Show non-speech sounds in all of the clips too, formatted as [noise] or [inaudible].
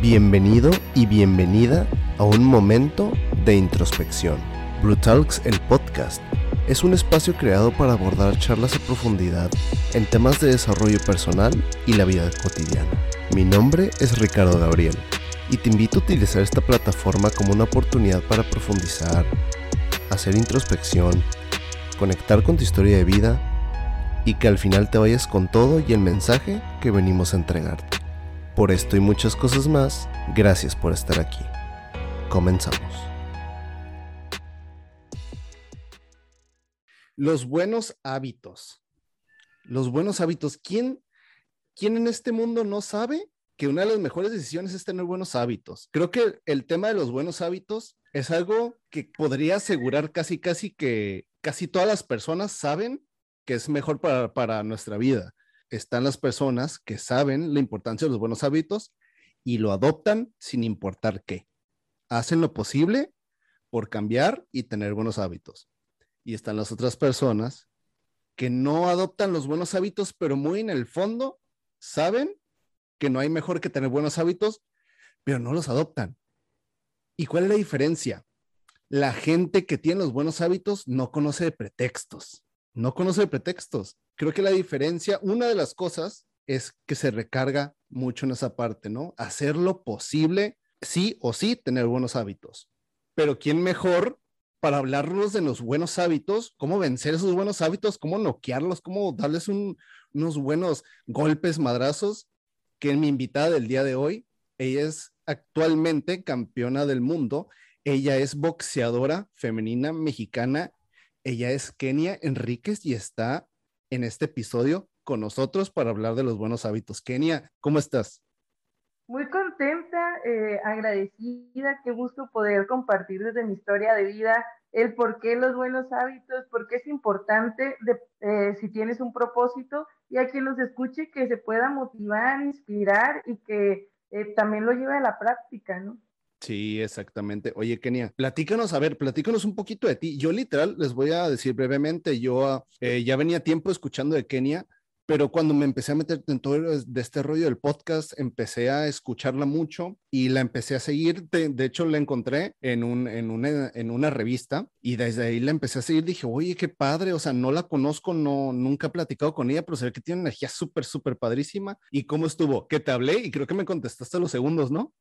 Bienvenido y bienvenida a un momento de introspección. Brutalks, el podcast, es un espacio creado para abordar charlas a profundidad en temas de desarrollo personal y la vida cotidiana. Mi nombre es Ricardo Gabriel y te invito a utilizar esta plataforma como una oportunidad para profundizar, hacer introspección, conectar con tu historia de vida y que al final te vayas con todo y el mensaje que venimos a entregarte. Por esto y muchas cosas más, gracias por estar aquí. Comenzamos. Los buenos hábitos. Los buenos hábitos. ¿Quién, ¿Quién en este mundo no sabe que una de las mejores decisiones es tener buenos hábitos? Creo que el tema de los buenos hábitos es algo que podría asegurar casi, casi que casi todas las personas saben que es mejor para, para nuestra vida están las personas que saben la importancia de los buenos hábitos y lo adoptan sin importar qué. Hacen lo posible por cambiar y tener buenos hábitos. Y están las otras personas que no adoptan los buenos hábitos, pero muy en el fondo saben que no hay mejor que tener buenos hábitos, pero no los adoptan. ¿Y cuál es la diferencia? La gente que tiene los buenos hábitos no conoce pretextos, no conoce pretextos creo que la diferencia, una de las cosas es que se recarga mucho en esa parte, ¿no? Hacer lo posible, sí o sí, tener buenos hábitos. Pero ¿quién mejor para hablarnos de los buenos hábitos, cómo vencer esos buenos hábitos, cómo noquearlos, cómo darles unos buenos golpes, madrazos, que mi invitada del día de hoy, ella es actualmente campeona del mundo, ella es boxeadora femenina mexicana, ella es Kenia Enríquez y está en este episodio con nosotros para hablar de los buenos hábitos. Kenia, ¿cómo estás? Muy contenta, eh, agradecida, qué gusto poder compartir desde mi historia de vida el por qué los buenos hábitos, por qué es importante eh, si tienes un propósito y a quien los escuche que se pueda motivar, inspirar y que eh, también lo lleve a la práctica, ¿no? Sí, exactamente. Oye, Kenia, platícanos, a ver, platícanos un poquito de ti. Yo literal les voy a decir brevemente, yo ah, eh, ya venía tiempo escuchando de Kenia, pero cuando me empecé a meter en todo de este rollo del podcast, empecé a escucharla mucho y la empecé a seguir. De, hecho, la encontré en, un, en, una, revista y desde ahí la empecé a seguir. Dije, oye, qué padre, o sea, no la conozco, no, nunca he platicado con ella, pero se ve que tiene energía súper, súper padrísima. ¿Y cómo estuvo? Que te hablé y creo que me contestaste los segundos, ¿no?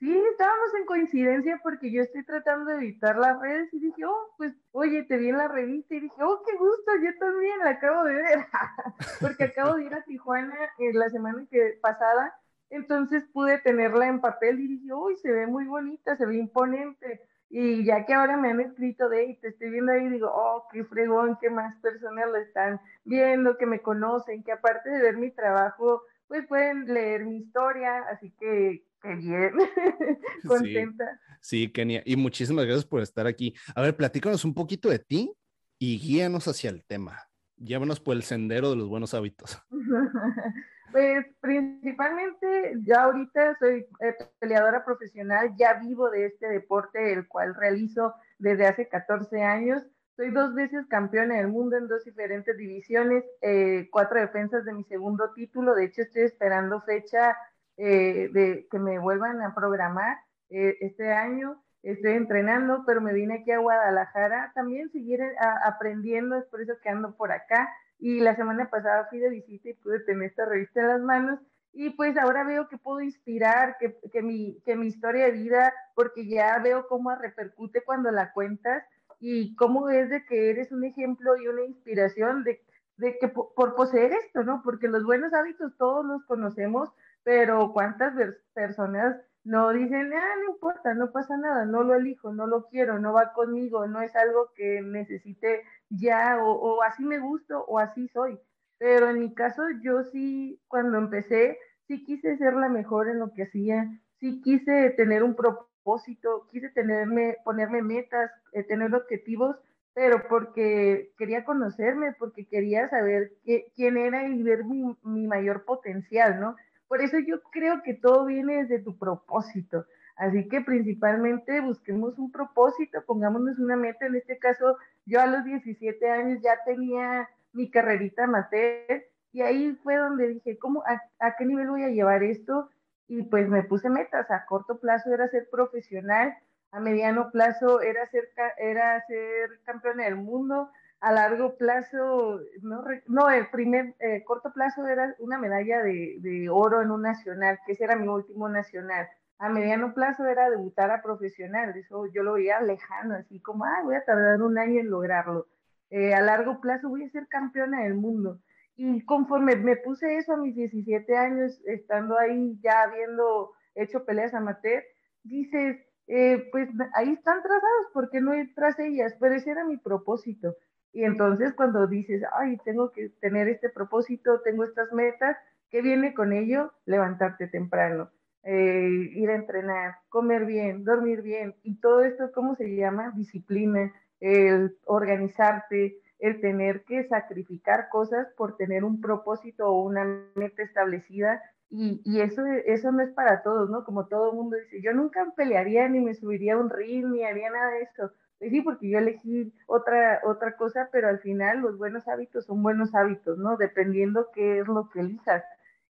Sí, estábamos en coincidencia porque yo estoy tratando de evitar las redes y dije, oh, pues, oye, te vi en la revista y dije, oh, qué gusto, yo también la acabo de ver, [laughs] porque acabo de ir a Tijuana en eh, la semana que pasada, entonces pude tenerla en papel y dije, uy, se ve muy bonita, se ve imponente. Y ya que ahora me han escrito de, y te estoy viendo ahí, digo, oh, qué fregón, qué más personas lo están viendo, que me conocen, que aparte de ver mi trabajo, pues pueden leer mi historia, así que Qué bien, [laughs] [laughs] contenta. Sí, Kenia, y muchísimas gracias por estar aquí. A ver, platícanos un poquito de ti y guíanos hacia el tema. Llévanos por el sendero de los buenos hábitos. [laughs] Pues principalmente ya ahorita soy eh, peleadora profesional, ya vivo de este deporte, el cual realizo desde hace 14 años. Soy dos veces campeona del mundo en dos diferentes divisiones, eh, cuatro defensas de mi segundo título. De hecho, estoy esperando fecha eh, de que me vuelvan a programar eh, este año. Estoy entrenando, pero me vine aquí a Guadalajara también seguir eh, aprendiendo, es por eso que ando por acá. Y la semana pasada fui de visita y pude tener esta revista en las manos. Y pues ahora veo que puedo inspirar, que, que, mi, que mi historia de vida, porque ya veo cómo repercute cuando la cuentas y cómo es de que eres un ejemplo y una inspiración de, de que por, por poseer esto, ¿no? Porque los buenos hábitos todos los conocemos, pero ¿cuántas personas no dicen, ah, no importa, no pasa nada, no lo elijo, no lo quiero, no va conmigo, no es algo que necesite ya, o, así me gusto, o así soy. Pero en mi caso, yo sí, cuando empecé, sí quise ser la mejor en lo que hacía, sí quise tener un propósito, quise tenerme, ponerme metas, eh, tener objetivos, pero porque quería conocerme, porque quería saber quién era y ver mi, mi mayor potencial, ¿no? Por eso yo creo que todo viene desde tu propósito. Así que principalmente busquemos un propósito, pongámonos una meta. En este caso, yo a los 17 años ya tenía mi carrerita amateur y ahí fue donde dije, ¿cómo, a, qué nivel voy a llevar esto? y pues me puse metas. A corto plazo era ser profesional, a mediano plazo era ser, era ser campeona del mundo, a largo plazo, no, el primer eh, corto plazo era una medalla de, de, oro en un nacional, que ese era mi último nacional. A mediano plazo era debutar a profesional, eso yo lo veía lejano, así como, ah, voy a tardar un año en lograrlo. Eh, a largo plazo voy a ser campeona del mundo. Y conforme me puse eso a mis 17 años, estando ahí ya habiendo hecho peleas amateur, dices, eh, pues ahí están trazados, porque no ir tras ellas? Pero ese era mi propósito. Y entonces cuando dices, ay, tengo que tener este propósito, tengo estas metas, ¿qué viene con ello? Levantarte temprano, eh, ir a entrenar, comer bien, dormir bien. Y todo esto, ¿cómo se llama? Disciplina, el organizarte, el tener que sacrificar cosas por tener un propósito o una meta establecida y, eso, eso no es para todos, ¿no? Como todo el mundo dice, yo nunca pelearía ni me subiría a un ring ni haría nada de esto. Sí, porque yo elegí otra, otra cosa, pero al final los buenos hábitos son buenos hábitos, ¿no? Dependiendo qué es lo que elijas.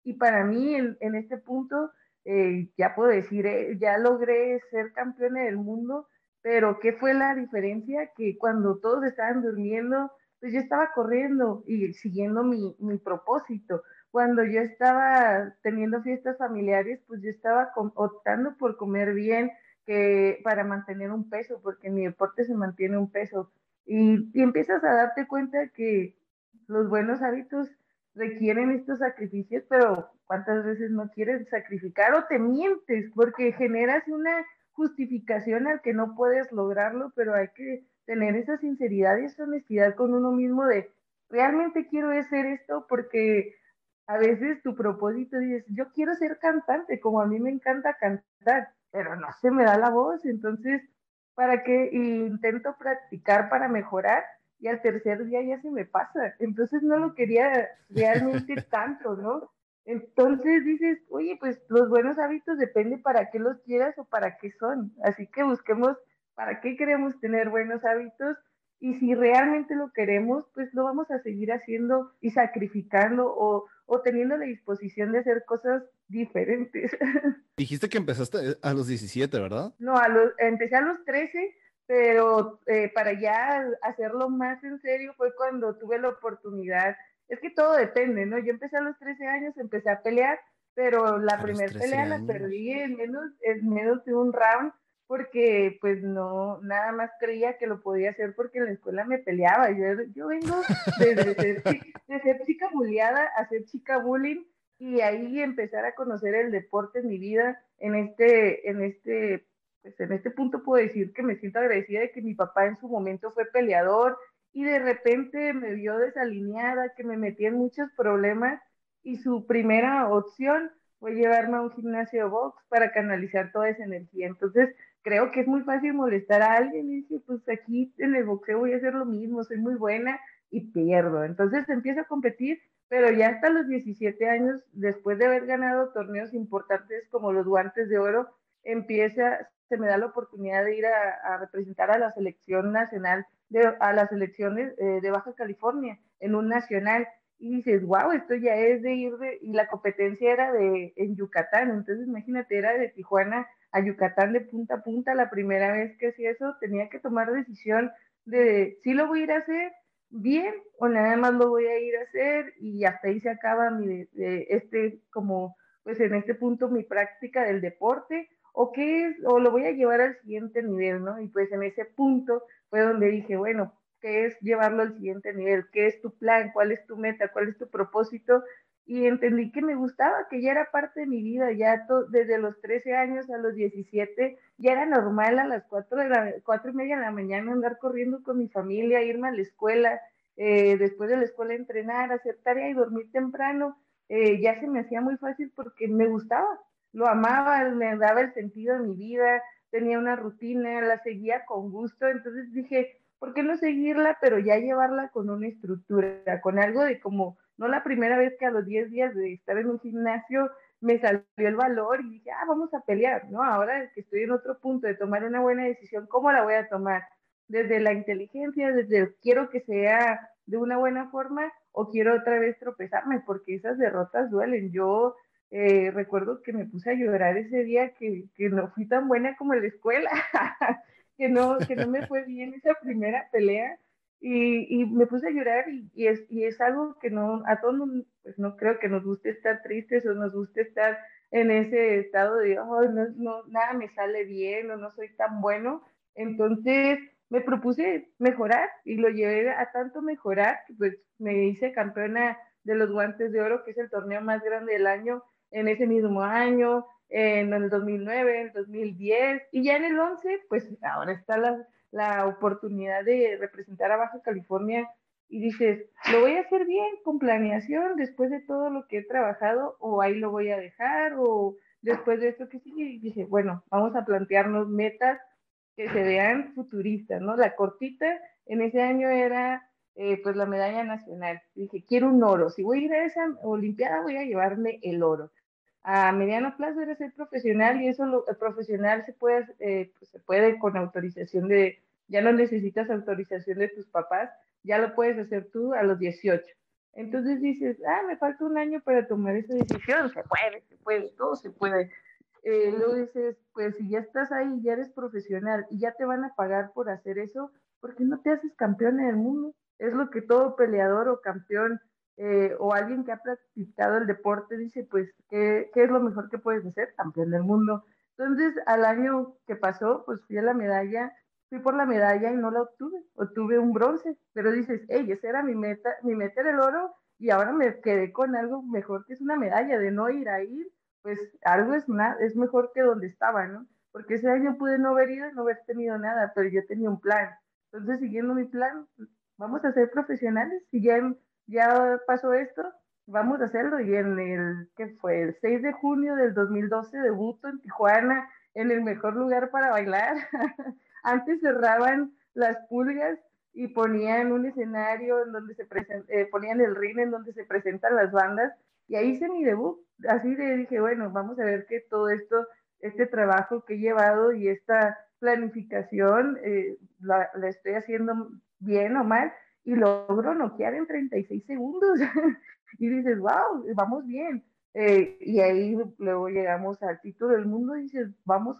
Y para mí, en, en este punto, eh, ya puedo decir, eh, ya logré ser campeona del mundo, pero ¿qué fue la diferencia? Que cuando todos estaban durmiendo, pues yo estaba corriendo y siguiendo mi, mi propósito cuando yo estaba teniendo fiestas familiares, pues yo estaba optando por comer bien que para mantener un peso, porque en mi deporte se mantiene un peso. Y, y empiezas a darte cuenta que los buenos hábitos requieren estos sacrificios, pero ¿cuántas veces no quieres sacrificar o te mientes? Porque generas una justificación al que no puedes lograrlo, pero hay que tener esa sinceridad y esa honestidad con uno mismo de, realmente quiero hacer esto porque a veces tu propósito dices, yo quiero ser cantante, como a mí me encanta cantar, pero no se me da la voz, entonces, ¿para qué? intento practicar para mejorar y al tercer día ya se me pasa, entonces no lo quería realmente [laughs] tanto, ¿no? Entonces dices, oye, pues los buenos hábitos depende para qué los quieras o para qué son, así que busquemos para qué queremos tener buenos hábitos y si realmente lo queremos, pues lo vamos a seguir haciendo y sacrificando o, o teniendo la disposición de hacer cosas diferentes. [laughs] Dijiste que empezaste a los 17, ¿verdad? No, a los, empecé a los 13, pero eh, para ya hacerlo más en serio fue cuando tuve la oportunidad. Es que todo depende, ¿no? Yo empecé a los 13 años, empecé a pelear, pero la primera pelea la perdí en menos, en menos de un round porque pues no, nada más creía que lo podía hacer porque en la escuela me peleaba. Yo, yo vengo desde ser, de ser chica bulliada a ser chica bullying y ahí empezar a conocer el deporte en mi vida. En este, en este, pues en este punto puedo decir que me siento agradecida de que mi papá en su momento fue peleador y de repente me vio desalineada, que me metí en muchos problemas y su primera opción fue llevarme a un gimnasio de box para canalizar toda esa energía. Entonces, creo que es muy fácil molestar a alguien y decir, pues aquí en el boxeo voy a hacer lo mismo, soy muy buena y pierdo. Entonces empiezo a competir, pero ya hasta los 17 años, después de haber ganado torneos importantes como los guantes de oro, empieza, se me da la oportunidad de ir a, representar a la selección nacional, de, a las selecciones eh, de Baja California en un nacional. Y dices, wow, esto ya es de ir de, y la competencia era de, en Yucatán, entonces imagínate, era de Tijuana a Yucatán de punta a punta, la primera vez que hacía eso, tenía que tomar decisión de si lo voy a ir a hacer bien o nada más lo voy a ir a hacer y hasta ahí se acaba mi, este, como, pues en este punto mi práctica del deporte o qué es, o lo voy a llevar al siguiente nivel, ¿no? Y pues en ese punto fue donde dije, bueno, ¿qué es llevarlo al siguiente nivel? ¿Qué es tu plan? ¿Cuál es tu meta? ¿Cuál es tu propósito? Y entendí que me gustaba, que ya era parte de mi vida, ya desde los 13 años a los 17, ya era normal a las 4, de la, 4 y media de la mañana andar corriendo con mi familia, irme a la escuela, eh, después de la escuela entrenar, hacer tarea y dormir temprano, eh, ya se me hacía muy fácil porque me gustaba, lo amaba, me daba el sentido de mi vida, tenía una rutina, la seguía con gusto, entonces dije, ¿por qué no seguirla, pero ya llevarla con una estructura, con algo de como no la primera vez que a los 10 días de estar en un gimnasio me salió el valor y dije, ah, vamos a pelear, ¿no? Ahora que estoy en otro punto de tomar una buena decisión, ¿cómo la voy a tomar? Desde la inteligencia, desde quiero que sea de una buena forma o quiero otra vez tropezarme, porque esas derrotas duelen. Yo eh, recuerdo que me puse a llorar ese día que, que no fui tan buena como en la escuela, [laughs] que, no, que no me fue bien esa primera pelea. Y, y me puse a llorar y, y, es, y es algo que no, a todos pues no creo que nos guste estar tristes o nos guste estar en ese estado de, no, no, nada me sale bien o no soy tan bueno. Entonces me propuse mejorar y lo llevé a tanto mejorar que pues me hice campeona de los guantes de oro, que es el torneo más grande del año, en ese mismo año, en el 2009, en el 2010, y ya en el 11, pues ahora está la, la oportunidad de representar a Baja California y dices, lo voy a hacer bien con planeación después de todo lo que he trabajado o ahí lo voy a dejar o después de esto que sigue, y dije, bueno, vamos a plantearnos metas que se vean futuristas, ¿no? La cortita en ese año era eh, pues la medalla nacional. Dije, quiero un oro. Si voy a ir a esa Olimpiada, voy a llevarme el oro. A mediano plazo era ser profesional y eso lo, el profesional se puede, eh, pues, se puede con autorización de, ya no necesitas autorización de tus papás, ya lo puedes hacer tú a los 18. Entonces dices, ah, me falta un año para tomar esa decisión, se puede, se puede, todo se puede. Eh, luego dices, pues si ya estás ahí, ya eres profesional y ya te van a pagar por hacer eso, ¿por qué no te haces campeón en el mundo? Es lo que todo peleador o campeón eh, o alguien que ha practicado el deporte dice, pues, ¿qué, ¿qué, es lo mejor que puedes hacer? Campeón del mundo. Entonces, al año que pasó, pues fui a la medalla, fui por la medalla y no la obtuve, obtuve un bronce, pero dices, hey, esa era mi meta, mi meta era el oro y ahora me quedé con algo mejor que es una medalla, de no ir a ir, pues algo es, es mejor que donde estaba, ¿no? Porque ese año pude no haber ido, no haber tenido nada, pero yo tenía un plan. Entonces, siguiendo mi plan, vamos a ser profesionales, si ya ya pasó esto, vamos a hacerlo. Y en el, que fue? El 6 de junio del 2012 debuto en Tijuana, en el mejor lugar para bailar. [laughs] Antes cerraban las pulgas y ponían un escenario en donde se eh, ponían el ring en donde se presentan las bandas y ahí hice mi debut. Así de dije, bueno, vamos a ver que todo esto, este trabajo que he llevado y esta planificación eh, la, estoy haciendo bien o mal y logro noquear en 36 segundos. [laughs] y dices, wow, vamos bien. Eh, y ahí luego llegamos al título del mundo y dices, vamos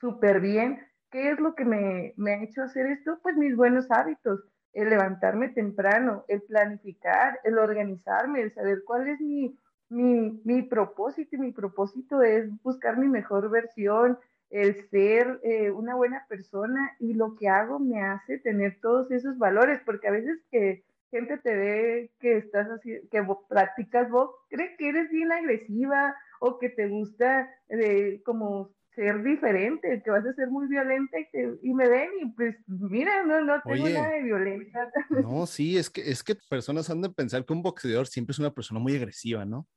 súper bien. ¿Qué es lo que me, me, ha hecho hacer esto? Pues mis buenos hábitos, el levantarme temprano, el planificar, el organizarme, el saber cuál es mi, mi, mi propósito. Y mi propósito es buscar mi mejor versión, el ser eh, una buena persona y lo que hago me hace tener todos esos valores, porque a veces que gente te ve que estás así, que practicas vos, cree que eres bien agresiva o que te gusta eh, como ser diferente, que vas a ser muy violenta y, me ven y pues mira, no, no tengo nada de violencia. No, [laughs] sí, es que, es que personas han de pensar que un boxeador siempre es una persona muy agresiva, ¿no?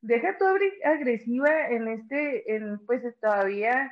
Deja tu agresiva en este, en, pues todavía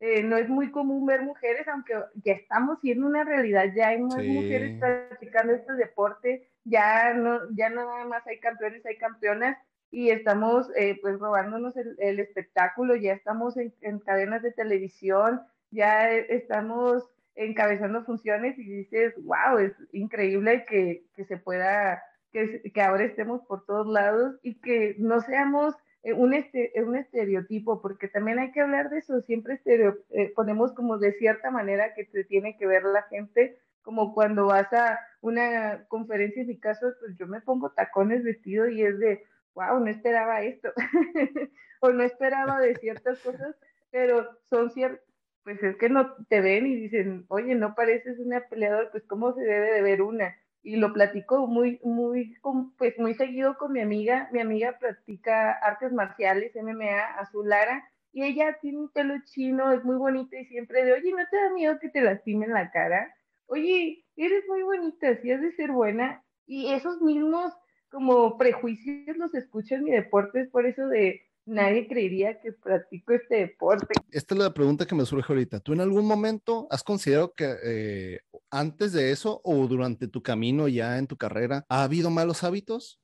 eh, no es muy común ver mujeres, aunque ya estamos siendo una realidad, ya hay más mujeres practicando este deporte, ya no, ya nada más hay campeones, hay campeonas, y estamos eh, pues robándonos el, espectáculo, ya estamos en, cadenas de televisión, ya estamos encabezando funciones y dices, wow, es increíble que, que se pueda, que, que ahora estemos por todos lados y que no seamos un, este, un estereotipo, porque también hay que hablar de eso, siempre estereo, eh, ponemos como de cierta manera que te tiene que ver la gente, como cuando vas a una conferencia, en mi caso, pues yo me pongo tacones vestido y es de, wow, no esperaba esto, [laughs] o no esperaba de ciertas cosas, pero son ciertas, pues es que no te ven y dicen, oye, no pareces una peleador, pues cómo se debe de ver una y lo platico muy, muy, pues muy seguido con mi amiga. Mi amiga practica artes marciales, MMA, Azul Lara, y ella tiene un pelo chino, es muy bonita y siempre de, oye, ¿no te da miedo que te lastimen la cara? Oye, eres muy bonita, si has de ser buena. Y esos mismos como prejuicios los escucho en mi deporte, es por eso de, nadie creería que practico este deporte. Esta es la pregunta que me surge ahorita. ¿Tú en algún momento has considerado que eh, antes de eso o durante tu camino ya en tu carrera ha habido malos hábitos?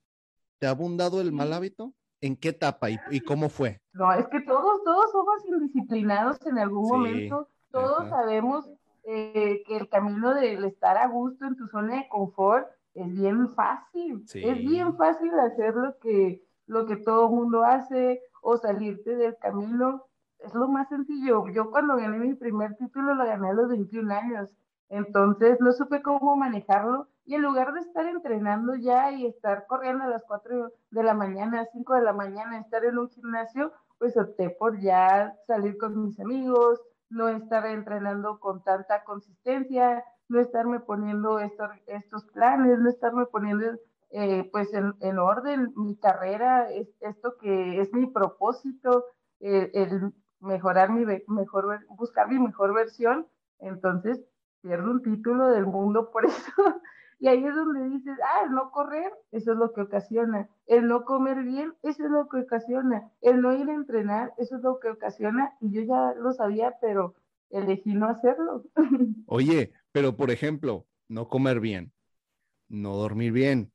¿Te ha abundado el mal hábito? ¿En qué etapa y, cómo fue? No, es que todos, todos somos indisciplinados en algún momento. Todos sabemos eh, que el camino del estar a gusto en tu zona de confort es bien fácil. Es bien fácil hacer lo que lo que todo el mundo hace o salirte del camino. Es lo más sencillo. Yo cuando gané mi primer título lo gané a los 21 años. Entonces no supe cómo manejarlo y en lugar de estar entrenando ya y estar corriendo a las 4 de la mañana, 5 de la mañana, estar en un gimnasio, pues opté por ya salir con mis amigos, no estar entrenando con tanta consistencia, no estarme poniendo estos, estos planes, no estarme poniendo eh, pues en, orden mi carrera, es, esto que es mi propósito, eh, el mejorar mi mejor, buscar mi mejor versión, entonces pierdo un título del mundo por [laughs] eso. Y ahí es donde dices, ah, el no correr, eso es lo que ocasiona. El no comer bien, eso es lo que ocasiona. El no ir a entrenar, eso es lo que ocasiona. Y yo ya lo sabía, pero elegí no hacerlo. [laughs] Oye, pero por ejemplo, no comer bien, no dormir bien,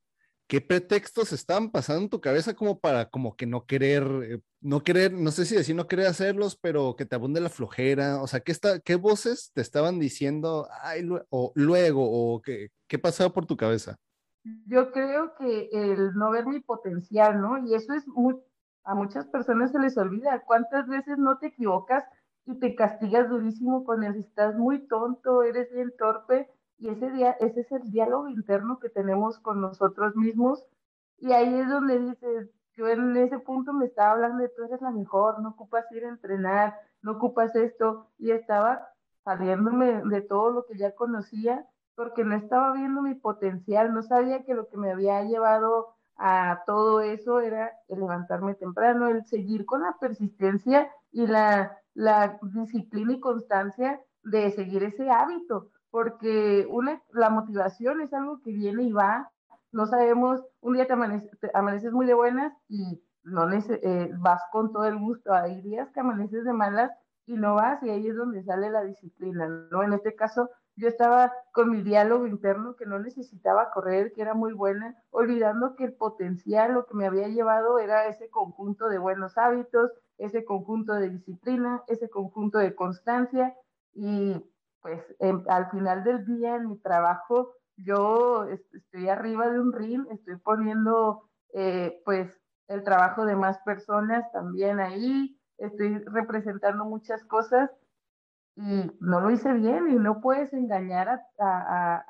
¿qué pretextos están pasando en tu cabeza como para como que no querer, eh, no querer, no sé si decir no querer hacerlos, pero que te abunde la flojera? O sea, ¿qué, está, qué voces te estaban diciendo Ay, o luego o qué, qué pasaba por tu cabeza? Yo creo que el no ver mi potencial, ¿no? Y eso es muy, a muchas personas se les olvida. ¿Cuántas veces no te equivocas y te castigas durísimo con el estás muy tonto, eres bien torpe? Y ese, día, ese es el diálogo interno que tenemos con nosotros mismos. Y ahí es donde dices, yo en ese punto me estaba hablando de tú eres la mejor, no ocupas ir a entrenar, no ocupas esto. Y estaba saliéndome de todo lo que ya conocía porque no estaba viendo mi potencial, no sabía que lo que me había llevado a todo eso era el levantarme temprano, el seguir con la persistencia y la, la disciplina y constancia de seguir ese hábito porque una, la motivación es algo que viene y va. No sabemos, un día te, amaneces muy de buenas y no eh, vas con todo el gusto. Hay días que amaneces de malas y no vas y ahí es donde sale la disciplina, ¿no? En este caso, yo estaba con mi diálogo interno que no necesitaba correr, que era muy buena, olvidando que el potencial, lo que me había llevado era ese conjunto de buenos hábitos, ese conjunto de disciplina, ese conjunto de constancia y pues al final del día en mi trabajo yo estoy arriba de un ring, estoy poniendo eh, pues el trabajo de más personas también ahí, estoy representando muchas cosas y no lo hice bien y no puedes engañar a, a,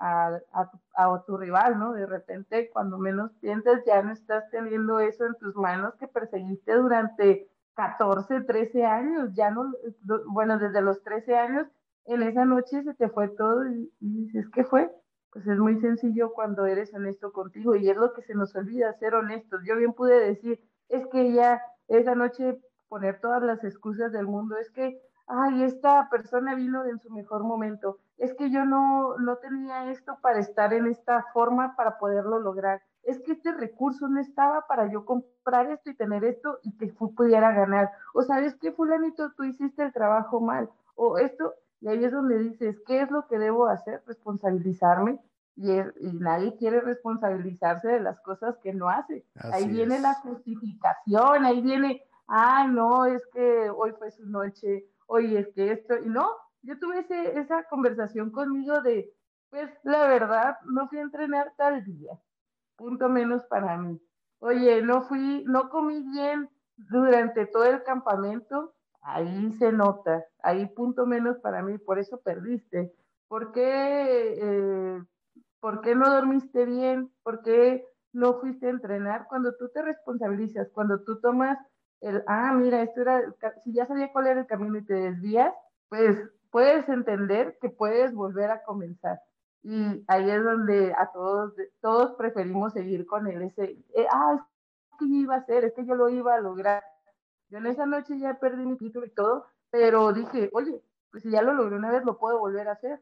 a, a, tu rival, ¿no? De repente, cuando menos piensas, ya no estás teniendo eso en tus manos que perseguiste durante 14, 13 años, ya no, bueno, desde los 13 años en esa noche se te fue todo y, dices, ¿qué fue? Pues es muy sencillo cuando eres honesto contigo y es lo que se nos olvida, ser honestos. Yo bien pude decir, es que ya esa noche poner todas las excusas del mundo, es que, ay, esta persona vino en su mejor momento, es que yo no, no tenía esto para estar en esta forma para poderlo lograr, es que este recurso no estaba para yo comprar esto y tener esto y que pudiera ganar, o sabes que fulanito, tú hiciste el trabajo mal, o esto, y ahí es donde dices, ¿qué es lo que debo hacer? Responsabilizarme. Y, nadie quiere responsabilizarse de las cosas que no hace. ahí viene la justificación, ahí viene, ah, no, es que hoy fue su noche, hoy es que esto, y no, yo tuve esa conversación conmigo de, pues la verdad, no fui a entrenar tal día, punto menos para mí. Oye, no fui, no comí bien durante todo el campamento, Ahí se nota, ahí punto menos para mí, por eso perdiste. ¿Por qué, eh, ¿por qué no dormiste bien? ¿Por qué no fuiste a entrenar? Cuando tú te responsabilizas, cuando tú tomas el, ah, mira, esto era, si ya sabía cuál era el camino y te desvías, pues puedes entender que puedes volver a comenzar. Y ahí es donde a todos, todos preferimos seguir con él, ese, eh, ah, es que yo iba a hacer, es que yo lo iba a lograr. Yo en esa noche ya perdí mi título y todo, pero dije, oye, pues si ya lo logré una vez, lo puedo volver a hacer.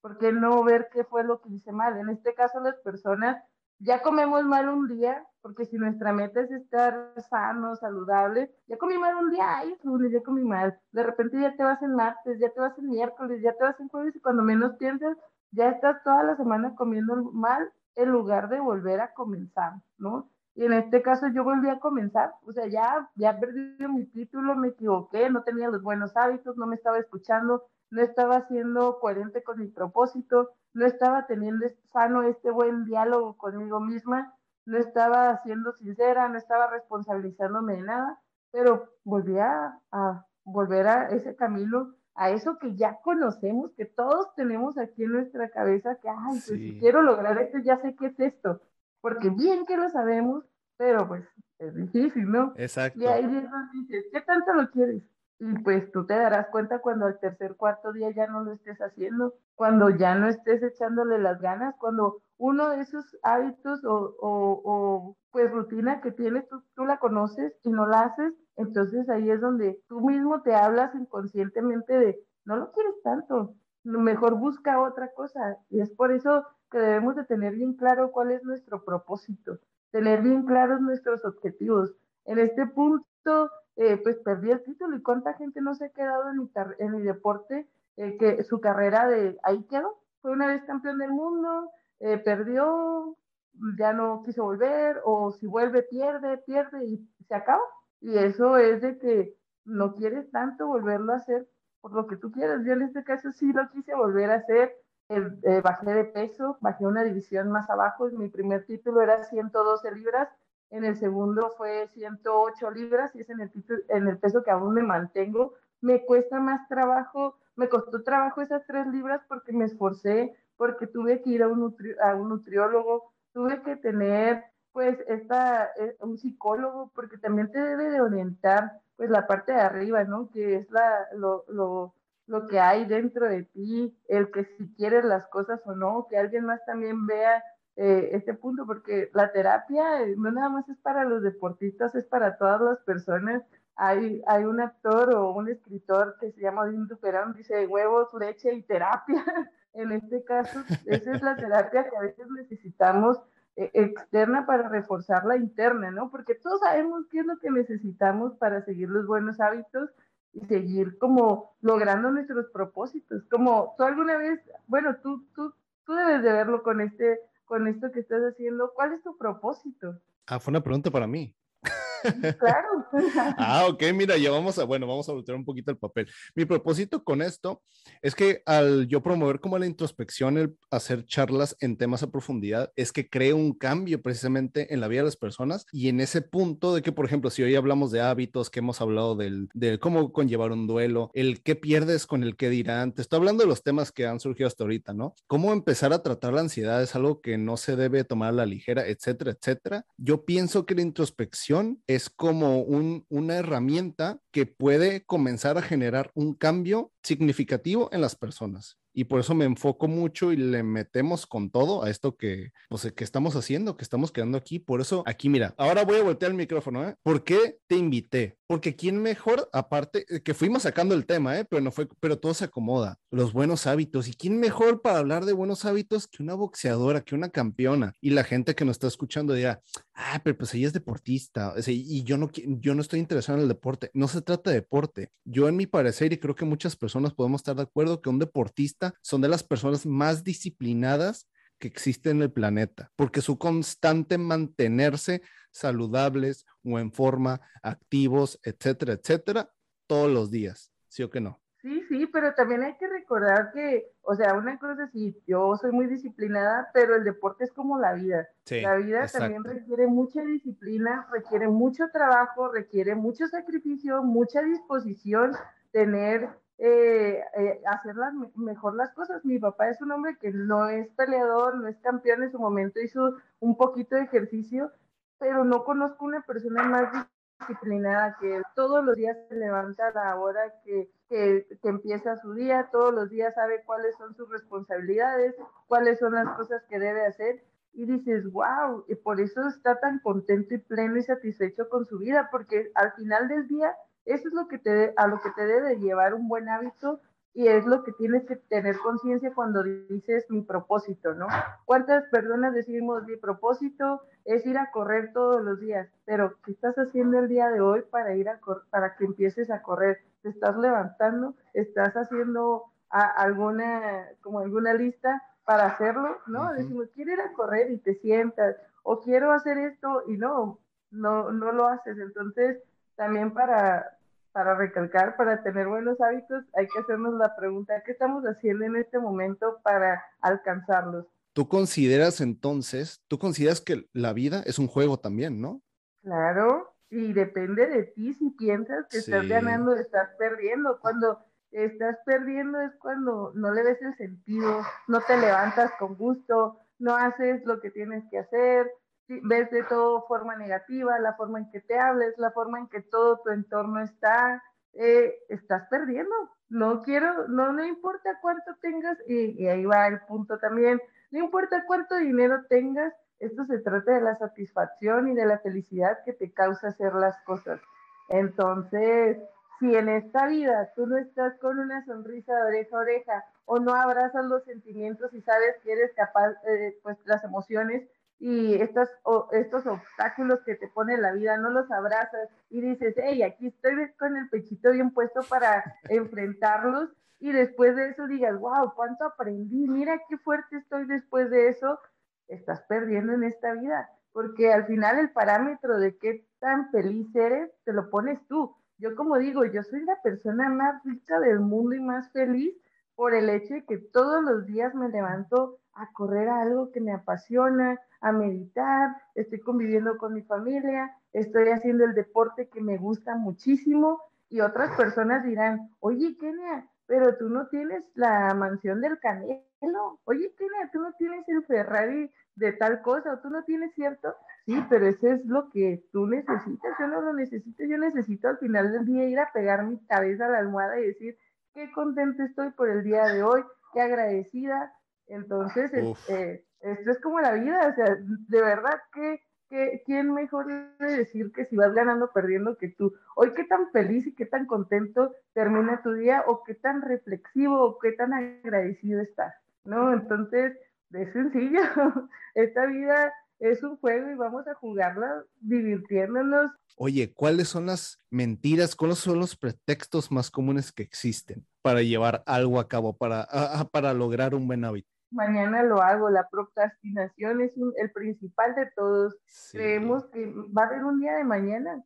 ¿Por qué no ver qué fue lo que hice mal? En este caso, las personas ya comemos mal un día, porque si nuestra meta es estar sano, saludable, ya comí mal un día, ay, lunes, ya comí mal. De repente ya te vas en martes, ya te vas en miércoles, ya te vas en jueves y cuando menos piensas, ya estás toda la semana comiendo mal en lugar de volver a comenzar, ¿no? Y en este caso yo volví a comenzar, o sea, ya, ya perdí mi título, me equivoqué, no tenía los buenos hábitos, no me estaba escuchando, no estaba siendo coherente con mi propósito, no estaba teniendo sano este buen diálogo conmigo misma, no estaba siendo sincera, no estaba responsabilizándome de nada, pero volví a, volver a ese camino, a eso que ya conocemos, que todos tenemos aquí en nuestra cabeza, que, ay, pues si quiero lograr esto, ya sé qué es esto, porque bien que lo sabemos, pero pues es difícil, ¿no? Exacto. Y ahí dices, ¿qué tanto lo quieres? Y pues tú te darás cuenta cuando al tercer, cuarto día ya no lo estés haciendo, cuando ya no estés echándole las ganas, cuando uno de esos hábitos o, o, pues rutina que tienes, tú, tú, la conoces y no la haces, entonces ahí es donde tú mismo te hablas inconscientemente de, no lo quieres tanto, mejor busca otra cosa. Y es por eso que debemos de tener bien claro cuál es nuestro propósito, tener bien claros nuestros objetivos. En este punto eh, pues perdí el título y cuánta gente no se ha quedado en mi, en mi deporte, eh, que su carrera de ahí quedó, fue una vez campeón del mundo, eh, perdió, ya no quiso volver, o si vuelve pierde, pierde y se acaba. Y eso es de que no quieres tanto volverlo a hacer por lo que tú quieras. Yo en este caso sí lo quise volver a hacer, bajé de peso, bajé una división más abajo, mi primer título era 112 libras en el segundo fue 108 libras y es en el, en el peso que aún me mantengo. Me cuesta más trabajo, me costó trabajo esas tres libras porque me esforcé, porque tuve que ir a un, a un nutriólogo, tuve que tener pues esta, eh, un psicólogo, porque también te debe de orientar pues la parte de arriba, ¿no? Que es la, lo, lo, lo que hay dentro de ti, el que si quieres las cosas o no, que alguien más también vea eh, este punto, porque la terapia eh, no nada más es para los deportistas, es para todas las personas. Hay, hay un actor o un escritor que se llama Odín Duperón, dice huevos, leche y terapia. [laughs] en este caso, esa es la terapia que a veces necesitamos eh, externa para reforzar la interna, ¿no? Porque todos sabemos qué es lo que necesitamos para seguir los buenos hábitos y seguir como logrando nuestros propósitos. Como tú alguna vez, bueno, tú, tú, tú debes de verlo con este con esto que estás haciendo, ¿cuál es tu propósito? Ah, fue una pregunta para mí. Claro. ah, ok, mira, ya vamos a, bueno, vamos a voltear un poquito el papel. Mi propósito con esto es que al yo promover como la introspección, el hacer charlas en temas a profundidad, es que cree un cambio precisamente en la vida de las personas y en ese punto de que, por ejemplo, si hoy hablamos de hábitos, que hemos hablado del, del cómo conllevar un duelo, el qué pierdes con el qué dirán, te estoy hablando de los temas que han surgido hasta ahorita, ¿no? Cómo empezar a tratar la ansiedad es algo que no se debe tomar a la ligera, etcétera, etcétera. Yo pienso que la introspección es como una herramienta que puede comenzar a generar un cambio significativo en las personas y por eso me enfoco mucho y le metemos con todo a esto que, pues, que estamos haciendo, que estamos quedando aquí. Por eso, aquí, mira, ahora voy a voltear el micrófono, ¿eh? ¿Por qué te invité? Porque quién mejor, aparte, eh, que fuimos sacando el tema, ¿eh? Pero no fue, pero todo se acomoda. Los buenos hábitos. ¿Y quién mejor para hablar de buenos hábitos que una boxeadora, que una campeona? Y la gente que nos está escuchando dirá, ah, pero pues ella es deportista. y yo no, yo no estoy interesado en el deporte. No se trata de deporte. Yo, en mi parecer, y creo que muchas personas podemos estar de acuerdo, que un deportista son de las personas más disciplinadas que existen en el planeta, porque su constante mantenerse saludables o en forma, activos, etcétera, etcétera, todos los días, ¿sí o que no? Sí, sí, pero también hay que recordar que, o sea, una cosa es sí, yo soy muy disciplinada, pero el deporte es como la vida. la vida también requiere mucha disciplina, requiere mucho trabajo, requiere mucho sacrificio, mucha disposición, tener eh, eh, hacer mejor las cosas. Mi papá es un hombre que no es peleador, no es campeón en su momento, hizo un poquito de ejercicio, pero no conozco una persona más disciplinada que todos los días se levanta a la hora que, que, que, empieza su día, todos los días sabe cuáles son sus responsabilidades, cuáles son las cosas que debe hacer y dices, wow, y por eso está tan contento y pleno y satisfecho con su vida, porque al final del día eso es lo que te, a lo que te debe llevar un buen hábito y es lo que tienes que tener conciencia cuando dices mi propósito, ¿no? ¿Cuántas personas decimos mi propósito es ir a correr todos los días? Pero ¿qué estás haciendo el día de hoy para ir a para que empieces a correr? ¿Te estás levantando? ¿Estás haciendo alguna como alguna lista para hacerlo? ¿No? Decimos, quiero ir a correr y te sientas o quiero hacer esto y no, no no lo haces. Entonces, también para para recalcar, para tener buenos hábitos, hay que hacernos la pregunta, ¿qué estamos haciendo en este momento para alcanzarlos? tú consideras entonces, tú consideras que la vida es un juego también, ¿no? Claro, y depende de ti si piensas que estás ganando o estás perdiendo. Cuando estás perdiendo es cuando no le ves el sentido, no te levantas con gusto, no haces lo que tienes que hacer, ves de todo forma negativa, la forma en que te hables, la forma en que todo tu entorno está, eh, estás perdiendo. No quiero, no, no importa cuánto tengas, y, ahí va el punto también, no importa cuánto dinero tengas, esto se trata de la satisfacción y de la felicidad que te causa hacer las cosas. Entonces, si en esta vida tú no estás con una sonrisa de oreja a oreja o no abrazas los sentimientos y sabes que eres capaz, eh, pues las emociones y estos, estos obstáculos que te pone la vida, no los abrazas y dices, hey, aquí estoy con el pechito bien puesto para enfrentarlos y después de eso digas, wow, cuánto aprendí, mira qué fuerte estoy después de eso, estás perdiendo en esta vida, porque al final el parámetro de qué tan feliz eres, te lo pones tú. Yo como digo, yo soy la persona más rica del mundo y más feliz por el hecho de que todos los días me levanto a correr a algo que me apasiona, a meditar, estoy conviviendo con mi familia, estoy haciendo el deporte que me gusta muchísimo y otras personas dirán, oye, Kenia, pero tú no tienes la mansión del Canelo. Oye, Kenia, tú no tienes el Ferrari de tal cosa, o tú no tienes cierto. Sí, pero eso es lo que tú necesitas. Yo no lo necesito. Yo necesito al final del día ir a pegar mi cabeza a la almohada y decir qué contento estoy por el día de hoy, qué agradecida. Entonces, eh, esto es como la vida. O sea, de verdad que ¿quién mejor debe decir que si vas ganando o perdiendo que tú? Hoy qué tan feliz y qué tan contento termina tu día o qué tan reflexivo o qué tan agradecido estás, ¿no? Entonces, es sencillo, [laughs] esta vida es un juego y vamos a jugarla divirtiéndonos. Oye, ¿cuáles son las mentiras, cuáles son los pretextos más comunes que existen para llevar algo a cabo, para, para lograr un buen hábito? mañana lo hago. La procrastinación es el principal de todos. Creemos que va a haber un día de mañana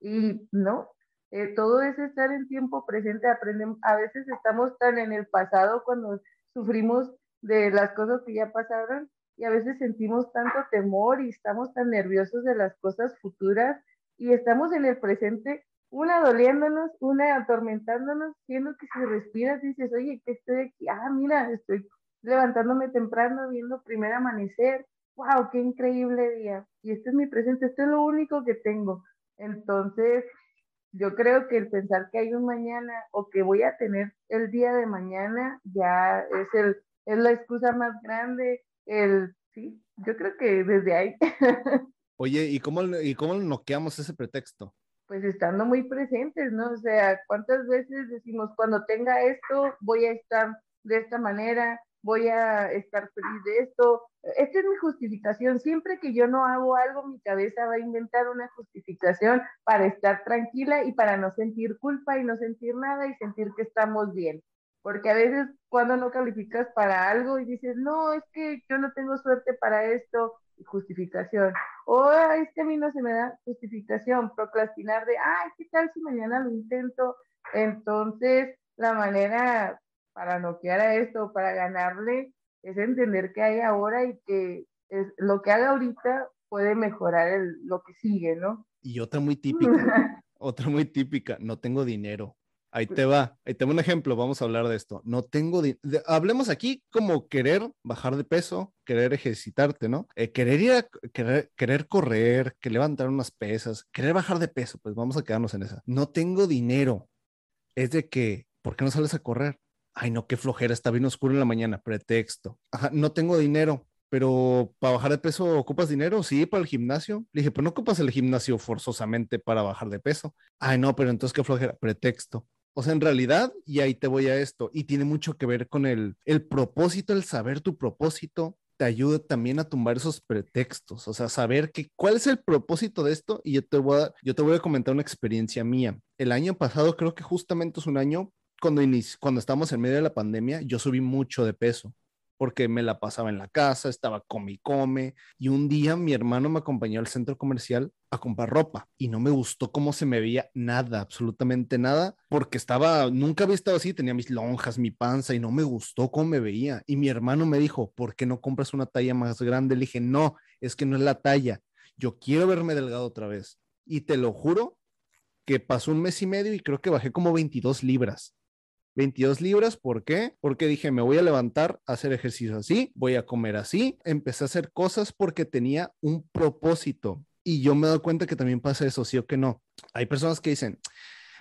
y no. Eh, todo es estar en tiempo presente. Aprendemos, a veces estamos tan en el pasado cuando sufrimos de las cosas que ya pasaron y a veces sentimos tanto temor y estamos tan nerviosos de las cosas futuras y estamos en el presente, una doliéndonos, una atormentándonos, siendo que si respiras dices, oye, que estoy aquí, ah, mira, estoy levantándome temprano, viendo primer amanecer. ¡Wow! ¡Qué increíble día! Y este es mi presente, este es lo único que tengo. Entonces, yo creo que el pensar que hay un mañana o que voy a tener el día de mañana ya es, el, es la excusa más grande. El, sí, yo creo que desde ahí. [laughs] Oye, ¿y cómo, ¿y cómo noqueamos ese pretexto? Pues estando muy presentes, ¿no? O sea, ¿cuántas veces decimos, cuando tenga esto, voy a estar de esta manera, voy a estar feliz de esto. Esta es mi justificación. Siempre que yo no hago algo, mi cabeza va a inventar una justificación para estar tranquila y para no sentir culpa y no sentir nada y sentir que estamos bien. Porque a veces cuando no calificas para algo y dices, no, es que yo no tengo suerte para esto, justificación. O es que a mí no se me da justificación, procrastinar de, ay, ¿qué tal si mañana lo intento? Entonces, la manera para noquear a esto, para ganarle, es entender que hay ahora y que es, lo que haga ahorita puede mejorar el, lo que sigue, ¿no? Y otra muy típica, [laughs] otra muy típica, no tengo dinero. Ahí te va, ahí tengo un ejemplo, vamos a hablar de esto. No tengo, hablemos aquí como querer bajar de peso, querer ejercitarte, ¿no? Eh, querer ir a, querer, querer correr, que levantar unas pesas, querer bajar de peso, pues vamos a quedarnos en esa. No tengo dinero. Es de que, ¿por qué no sales a correr? ay no, qué flojera, está bien oscuro en la mañana, pretexto. Ajá, no tengo dinero, pero para bajar de peso ocupas dinero, sí, para el gimnasio. Le dije, pero no ocupas el gimnasio forzosamente para bajar de peso. Ay, no, pero entonces qué flojera, pretexto. O sea, en realidad, y ahí te voy a esto, y tiene mucho que ver con el, el propósito, el saber tu propósito, te ayuda también a tumbar esos pretextos, o sea, saber que, cuál es el propósito de esto y yo te voy a, yo te voy a comentar una experiencia mía. El año pasado creo que justamente es un año cuando, cuando estábamos en medio de la pandemia, yo subí mucho de peso. Porque me la pasaba en la casa, estaba come y come. Y un día mi hermano me acompañó al centro comercial a comprar ropa y no me gustó cómo se me veía nada, absolutamente nada, porque estaba, nunca había estado así, tenía mis lonjas, mi panza y no me gustó cómo me veía. Y mi hermano me dijo, ¿por qué no compras una talla más grande? Le dije, no, es que no es la talla. Yo quiero verme delgado otra vez. Y te lo juro que pasó un mes y medio y creo que bajé como 22 libras. 22 libras, ¿por qué? Porque dije, me voy a levantar a hacer ejercicio así, voy a comer así. Empecé a hacer cosas porque tenía un propósito. Y yo me doy cuenta que también pasa eso, sí o que no. Hay personas que dicen,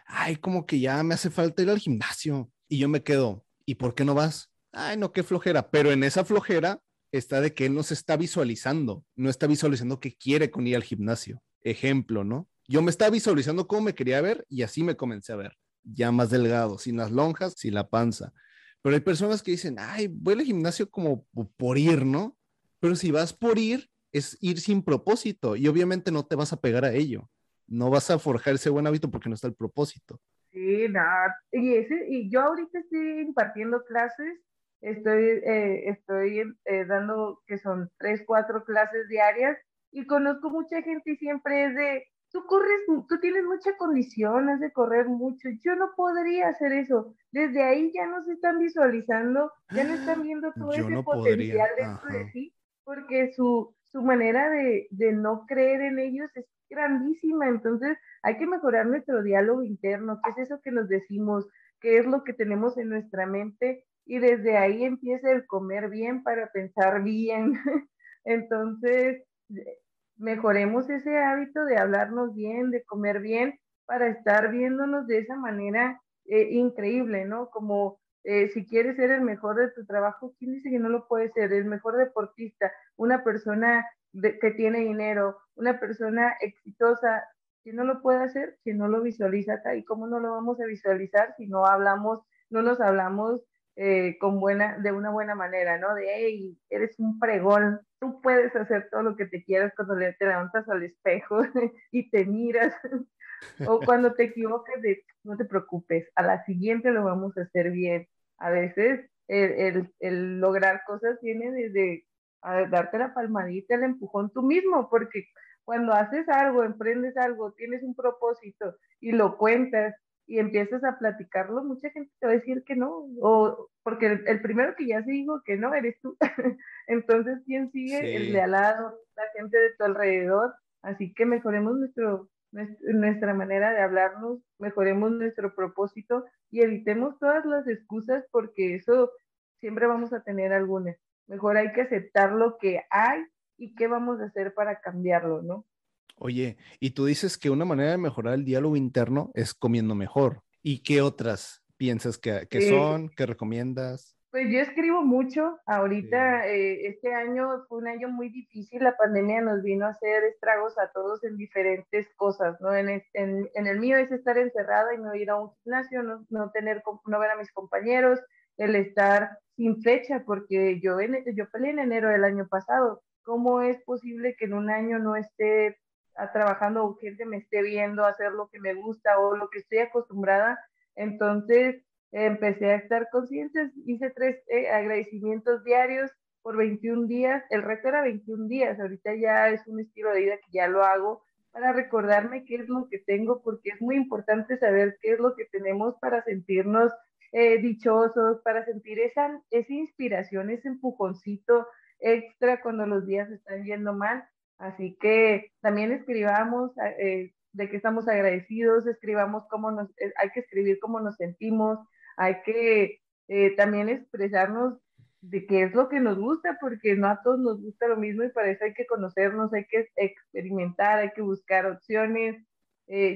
ay, como que ya me hace falta ir al gimnasio. Y yo me quedo, ¿y por qué no vas? Ay, no, qué flojera. Pero en esa flojera está de que él no se está visualizando, no está visualizando que quiere con ir al gimnasio. Ejemplo, ¿no? Yo me estaba visualizando cómo me quería ver y así me comencé a ver, ya más delgado, sin las lonjas, sin la panza. Pero hay personas que dicen, ay, voy al gimnasio como por ir, ¿no? Pero si vas por ir, es ir sin propósito y obviamente no te vas a pegar a ello. No vas a forjar ese buen hábito porque no está el propósito. Sí, nada. Y, ese, y yo ahorita estoy impartiendo clases, estoy, eh, estoy eh, dando que son tres, cuatro clases diarias y conozco mucha gente y siempre es de, tú corres, tú tienes mucha condición, has de correr mucho. Yo no podría hacer eso. Desde ahí ya no se están visualizando, ya no están [gasps] viendo todo ese potencial dentro de sí, porque su, su manera de, de no creer en ellos es grandísima. Entonces, hay que mejorar nuestro diálogo interno, qué es eso que nos decimos, qué es lo que tenemos en nuestra mente, y desde ahí empieza el comer bien para pensar bien. [laughs] Entonces, mejoremos ese hábito de hablarnos bien, de comer bien, para estar viéndonos de esa manera eh, increíble, ¿no? Como eh, si quieres ser el mejor de tu trabajo, ¿quién dice que no lo puede ser? El mejor deportista, una persona que tiene dinero, una persona exitosa, si no lo puede hacer, si no lo visualiza acá, ¿y cómo no lo vamos a visualizar si no hablamos, no nos hablamos eh, con buena, de una buena manera, ¿no? De, hey, eres un pregón, tú puedes hacer todo lo que te quieras cuando te levantas al espejo [laughs] y te miras, [laughs] o cuando te equivocas, de, no te preocupes, a la siguiente lo vamos a hacer bien. A veces el, el, lograr cosas viene desde darte la palmadita, el empujón tú mismo, porque cuando haces algo, emprendes algo, tienes un propósito y lo cuentas y empiezas a platicarlo, mucha gente te va a decir que no, o porque el, primero que ya se dijo que no eres tú. [laughs] Entonces, ¿quién sigue? El de al lado, la gente de tu alrededor. Así que mejoremos nuestro, nuestra manera de hablarnos, mejoremos nuestro propósito y evitemos todas las excusas porque eso siempre vamos a tener algunas. Mejor hay que aceptar lo que hay y qué vamos a hacer para cambiarlo, ¿no? Oye, y tú dices que una manera de mejorar el diálogo interno es comiendo mejor. ¿Y qué otras piensas que, son? ¿Qué recomiendas? Pues yo escribo mucho. Ahorita, eh, este año fue un año muy difícil. La pandemia nos vino a hacer estragos a todos en diferentes cosas, ¿no? En, en, en el mío es estar encerrada y no ir a un gimnasio, no, no, tener, no ver a mis compañeros, el estar sin fecha, porque yo, yo peleé en enero del año pasado. ¿Cómo es posible que en un año no esté trabajando o gente me esté viendo hacer lo que me gusta o lo que estoy acostumbrada. Entonces empecé a estar consciente, hice tres eh, agradecimientos diarios por 21 días, el resto era 21 días, ahorita ya es un estilo de vida que ya lo hago para recordarme qué es lo que tengo, porque es muy importante saber qué es lo que tenemos para sentirnos eh, dichosos, para sentir esa, esa inspiración, ese empujoncito extra cuando los días están yendo mal Así que también escribamos eh, de que estamos agradecidos, escribamos cómo nos, eh, hay que escribir cómo nos sentimos, hay que eh, también expresarnos de qué es lo que nos gusta, porque no a todos nos gusta lo mismo y para eso hay que conocernos, hay que experimentar, hay que buscar opciones.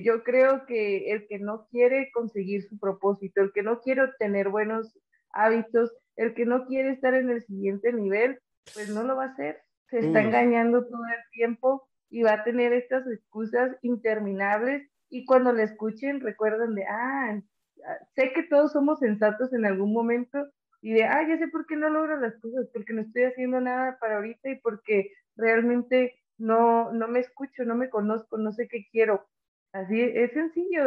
yo creo que el que no quiere conseguir su propósito, el que no quiere obtener buenos hábitos, el que no quiere estar en el siguiente nivel, pues no lo va a hacer se está engañando todo el tiempo y va a tener estas excusas interminables y cuando le escuchen recuerdan de, ah, sé que todos somos sensatos en algún momento y de, ah, ya sé por qué no logro las cosas, porque no estoy haciendo nada para ahorita y porque realmente no, no me escucho, no me conozco, no sé qué quiero. Así es sencillo,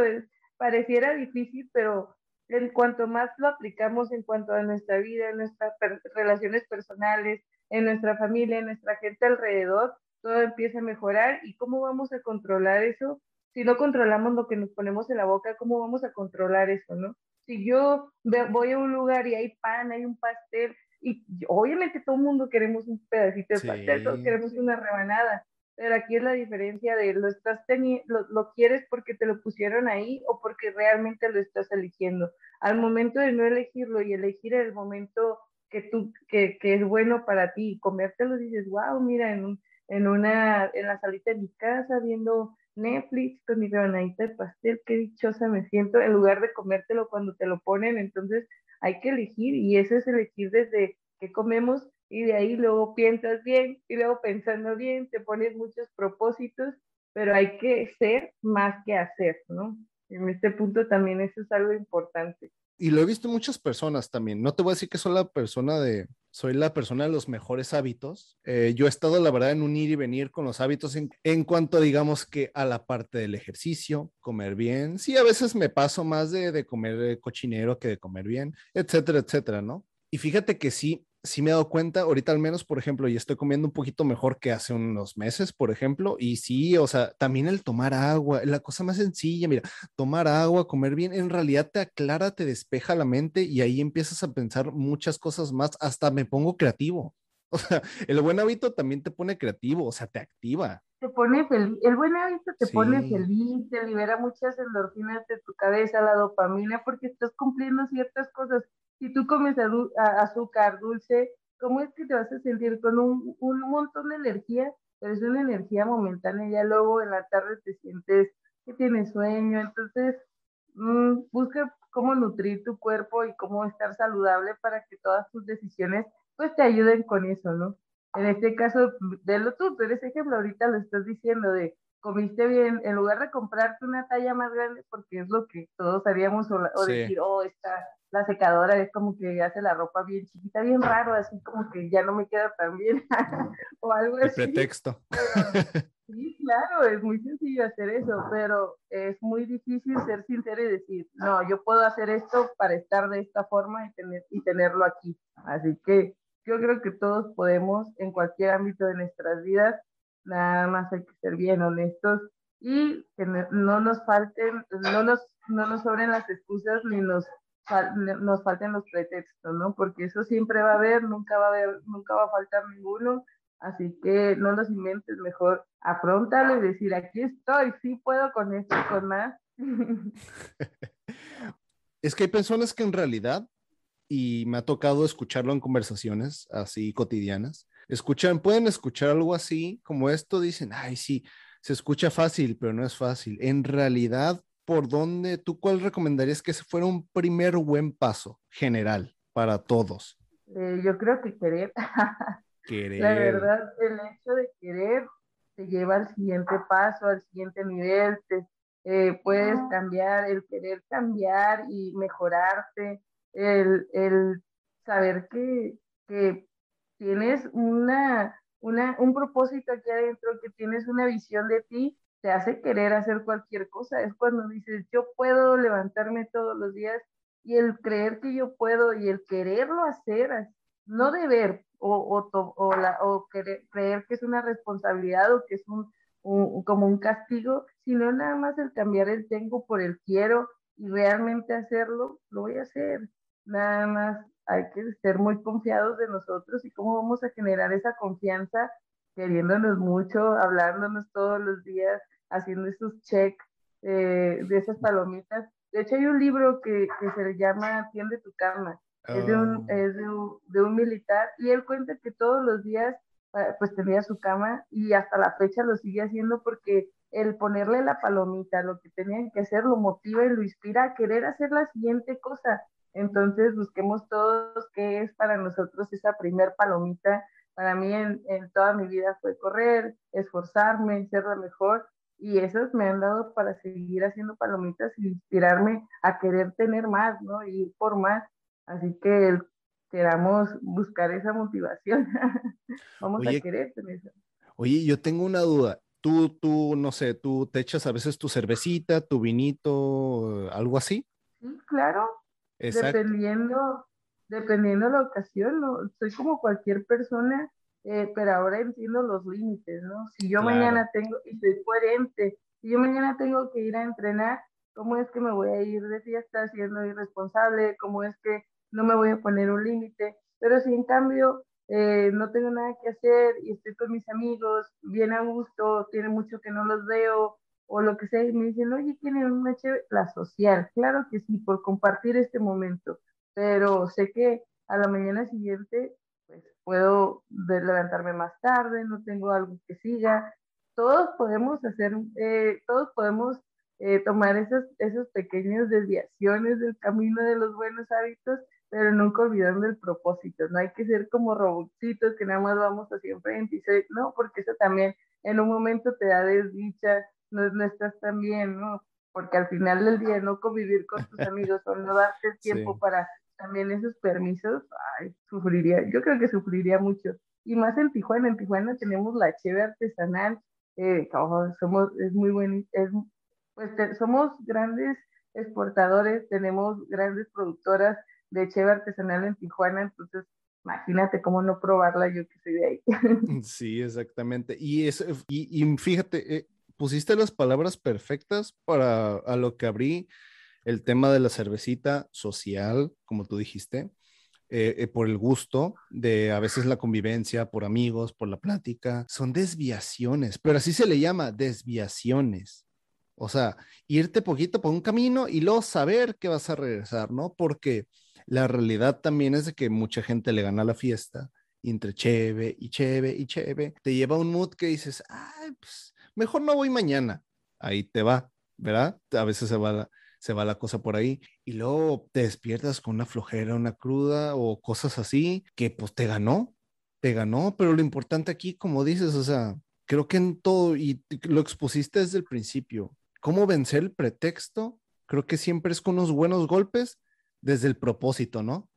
pareciera difícil, pero en cuanto más lo aplicamos en cuanto a nuestra vida, en nuestras relaciones personales, en nuestra familia, en nuestra gente alrededor, todo empieza a mejorar. ¿Y cómo vamos a controlar eso? Si no controlamos lo que nos ponemos en la boca, ¿cómo vamos a controlar eso, no? Si yo voy a un lugar y hay pan, hay un pastel, y obviamente todo el mundo queremos un pedacito de pastel, todos queremos una rebanada, pero aquí es la diferencia de lo estás teniendo, lo, quieres porque te lo pusieron ahí o porque realmente lo estás eligiendo. Al momento de no elegirlo y elegir el momento que tú, que, que es bueno para ti comértelo, dices, wow, mira, en, en una, en la salita de mi casa viendo Netflix con mi rebanadita de pastel, qué dichosa me siento, en lugar de comértelo cuando te lo ponen, entonces hay que elegir y eso es elegir desde que comemos y de ahí luego piensas bien y luego pensando bien, te pones muchos propósitos, pero hay que ser más que hacer, ¿no? En este punto también eso es algo importante. Y lo he visto en muchas personas también. No te voy a decir que soy la persona de, soy la persona de los mejores hábitos. Eh, yo he estado, la verdad, en un ir y venir con los hábitos en, en, cuanto, digamos, que a la parte del ejercicio, comer bien. Sí, a veces me paso más de, de comer eh, cochinero que de comer bien, etcétera, etcétera, ¿no? Y fíjate que sí, sí me he dado cuenta, ahorita al menos, por ejemplo, y estoy comiendo un poquito mejor que hace unos meses, por ejemplo, y sí, o sea, también el tomar agua, la cosa más sencilla, mira, tomar agua, comer bien, en realidad te aclara, te despeja la mente y ahí empiezas a pensar muchas cosas más, hasta me pongo creativo. [laughs] O sea, el buen hábito también te pone creativo, o sea, te activa. Te pone feliz, el buen hábito te pone feliz, te libera muchas endorfinas de tu cabeza, la dopamina, porque estás cumpliendo ciertas cosas si tú comes azúcar dulce, ¿cómo es que te vas a sentir con un, un montón de energía? Pero es una energía momentánea, ya luego en la tarde te sientes que tienes sueño, entonces mmm, busca cómo nutrir tu cuerpo y cómo estar saludable para que todas tus decisiones pues te ayuden con eso, ¿no? En este caso, de lo tú, tú eres ejemplo, ahorita lo estás diciendo de comiste bien, en lugar de comprarte una talla más grande, porque es lo que todos haríamos, o, o decir, oh, esta, la secadora es como que hace la ropa bien chiquita, bien raro, así como que ya no me queda tan bien, [laughs] o algo así. Pretexto. sí, [laughs] claro, es muy sencillo hacer eso, pero es muy difícil ser sincero y decir, no, yo puedo hacer esto para estar de esta forma y, tener, y tenerlo aquí. Así que yo creo que todos podemos, en cualquier ámbito de nuestras vidas, nada más hay que ser bien honestos y que no nos falten, no nos, no nos sobren las excusas ni nos, nos falten los pretextos, ¿no? Porque eso siempre va a haber, nunca va a haber, nunca va a faltar ninguno, así que no los inventes, mejor afrontalo y decir, aquí estoy, sí puedo con esto y con más. [laughs] es que hay personas que en realidad, y me ha tocado escucharlo en conversaciones así cotidianas, escuchan, pueden escuchar algo así como esto, dicen, ay, sí, se escucha fácil, pero no es fácil. En realidad, ¿por dónde, tú cuál recomendarías que ese fuera un primer buen paso general para todos? Eh, yo creo que querer. [laughs] Querer. La verdad, el hecho de querer te lleva al siguiente paso, al siguiente nivel, te, eh, puedes cambiar, el querer cambiar y mejorarte, el, el saber que, que tienes una, una, un propósito aquí adentro, que tienes una visión de ti, te hace querer hacer cualquier cosa. Es cuando dices, yo puedo levantarme todos los días y el creer que yo puedo y el quererlo hacer, no deber o, o, o, la, o creer que es una responsabilidad o que es un, un, como un castigo, sino nada más el cambiar el tengo por el quiero y realmente hacerlo, lo voy a hacer. Nada más hay que ser muy confiados de nosotros y cómo vamos a generar esa confianza queriéndonos mucho, hablándonos todos los días, haciendo esos check eh, de esas palomitas. De hecho, hay un libro que, que se llama Tiende tu cama, es, de un, oh. es de un, de un, militar, y él cuenta que todos los días ah, pues tenía su cama y hasta la fecha lo sigue haciendo porque el ponerle la palomita, lo que tenían que hacer, lo motiva y lo inspira a querer hacer la siguiente cosa. Entonces busquemos todos qué es para nosotros esa primer palomita. Para mí en, en toda mi vida fue correr, esforzarme, ser lo mejor y esos me han dado para seguir haciendo palomitas y inspirarme a querer tener más, ¿no? Y ir por más. Así que queramos buscar esa motivación. [laughs] Vamos a querer tener eso. Oye, yo tengo una duda. Tú, tú, no sé, tú te echas a veces tu cervecita, tu vinito, algo así. Sí, claro. Dependiendo, dependiendo la ocasión, ¿no? Soy como cualquier persona, eh, pero ahora entiendo los límites, ¿no? Si yo mañana tengo, y soy coherente, si yo mañana tengo que ir a entrenar, ¿cómo es que me voy a ir de fiesta siendo irresponsable? ¿Cómo es que no me voy a poner un límite? Pero si en cambio eh, no tengo nada que hacer y estoy con mis amigos, bien a gusto, tiene mucho que no los veo, o lo que sea, y me dicen, oye, tiene una chévere, la social, claro que sí, por compartir este momento, pero sé que a la mañana siguiente, pues puedo levantarme más tarde, no tengo algo que siga, todos podemos hacer, eh, todos podemos eh, tomar esas, esas pequeñas desviaciones del camino de los buenos hábitos, pero nunca olvidando el propósito, no hay que ser como robotcitos que nada más vamos hacia enfrente y se, no, porque eso también en un momento te da desdicha, no, estás tan bien, ¿no? Porque al final del día no convivir con tus amigos o no darte [laughs] tiempo para también esos permisos, ay, sufriría, yo creo que sufriría mucho. Y más en Tijuana, en Tijuana tenemos la cheve artesanal, eh, somos, es muy bueno, es, pues somos grandes exportadores, tenemos grandes productoras de cheve artesanal en Tijuana, entonces imagínate cómo no probarla yo que soy de ahí. [laughs] Sí, exactamente. Y, es, y, y fíjate, eh, pusiste las palabras perfectas para a lo que abrí el tema de la cervecita social, como tú dijiste, eh, eh, por el gusto, de a veces la convivencia, por amigos, por la plática. Son desviaciones, pero así se le llama, desviaciones. O sea, irte poquito por un camino y luego saber que vas a regresar, ¿no? Porque la realidad también es de que mucha gente le gana la fiesta, entre cheve y cheve y cheve, te lleva un mood que dices, ay, pues mejor no voy mañana. Ahí te va, ¿verdad? A veces se va la, se va la cosa por ahí y luego te despiertas con una flojera, una cruda o cosas así que pues te ganó, te ganó, pero lo importante aquí, como dices, o sea, creo que en todo, y lo expusiste desde el principio, cómo vencer el pretexto, creo que siempre es con unos buenos golpes desde el propósito, ¿no?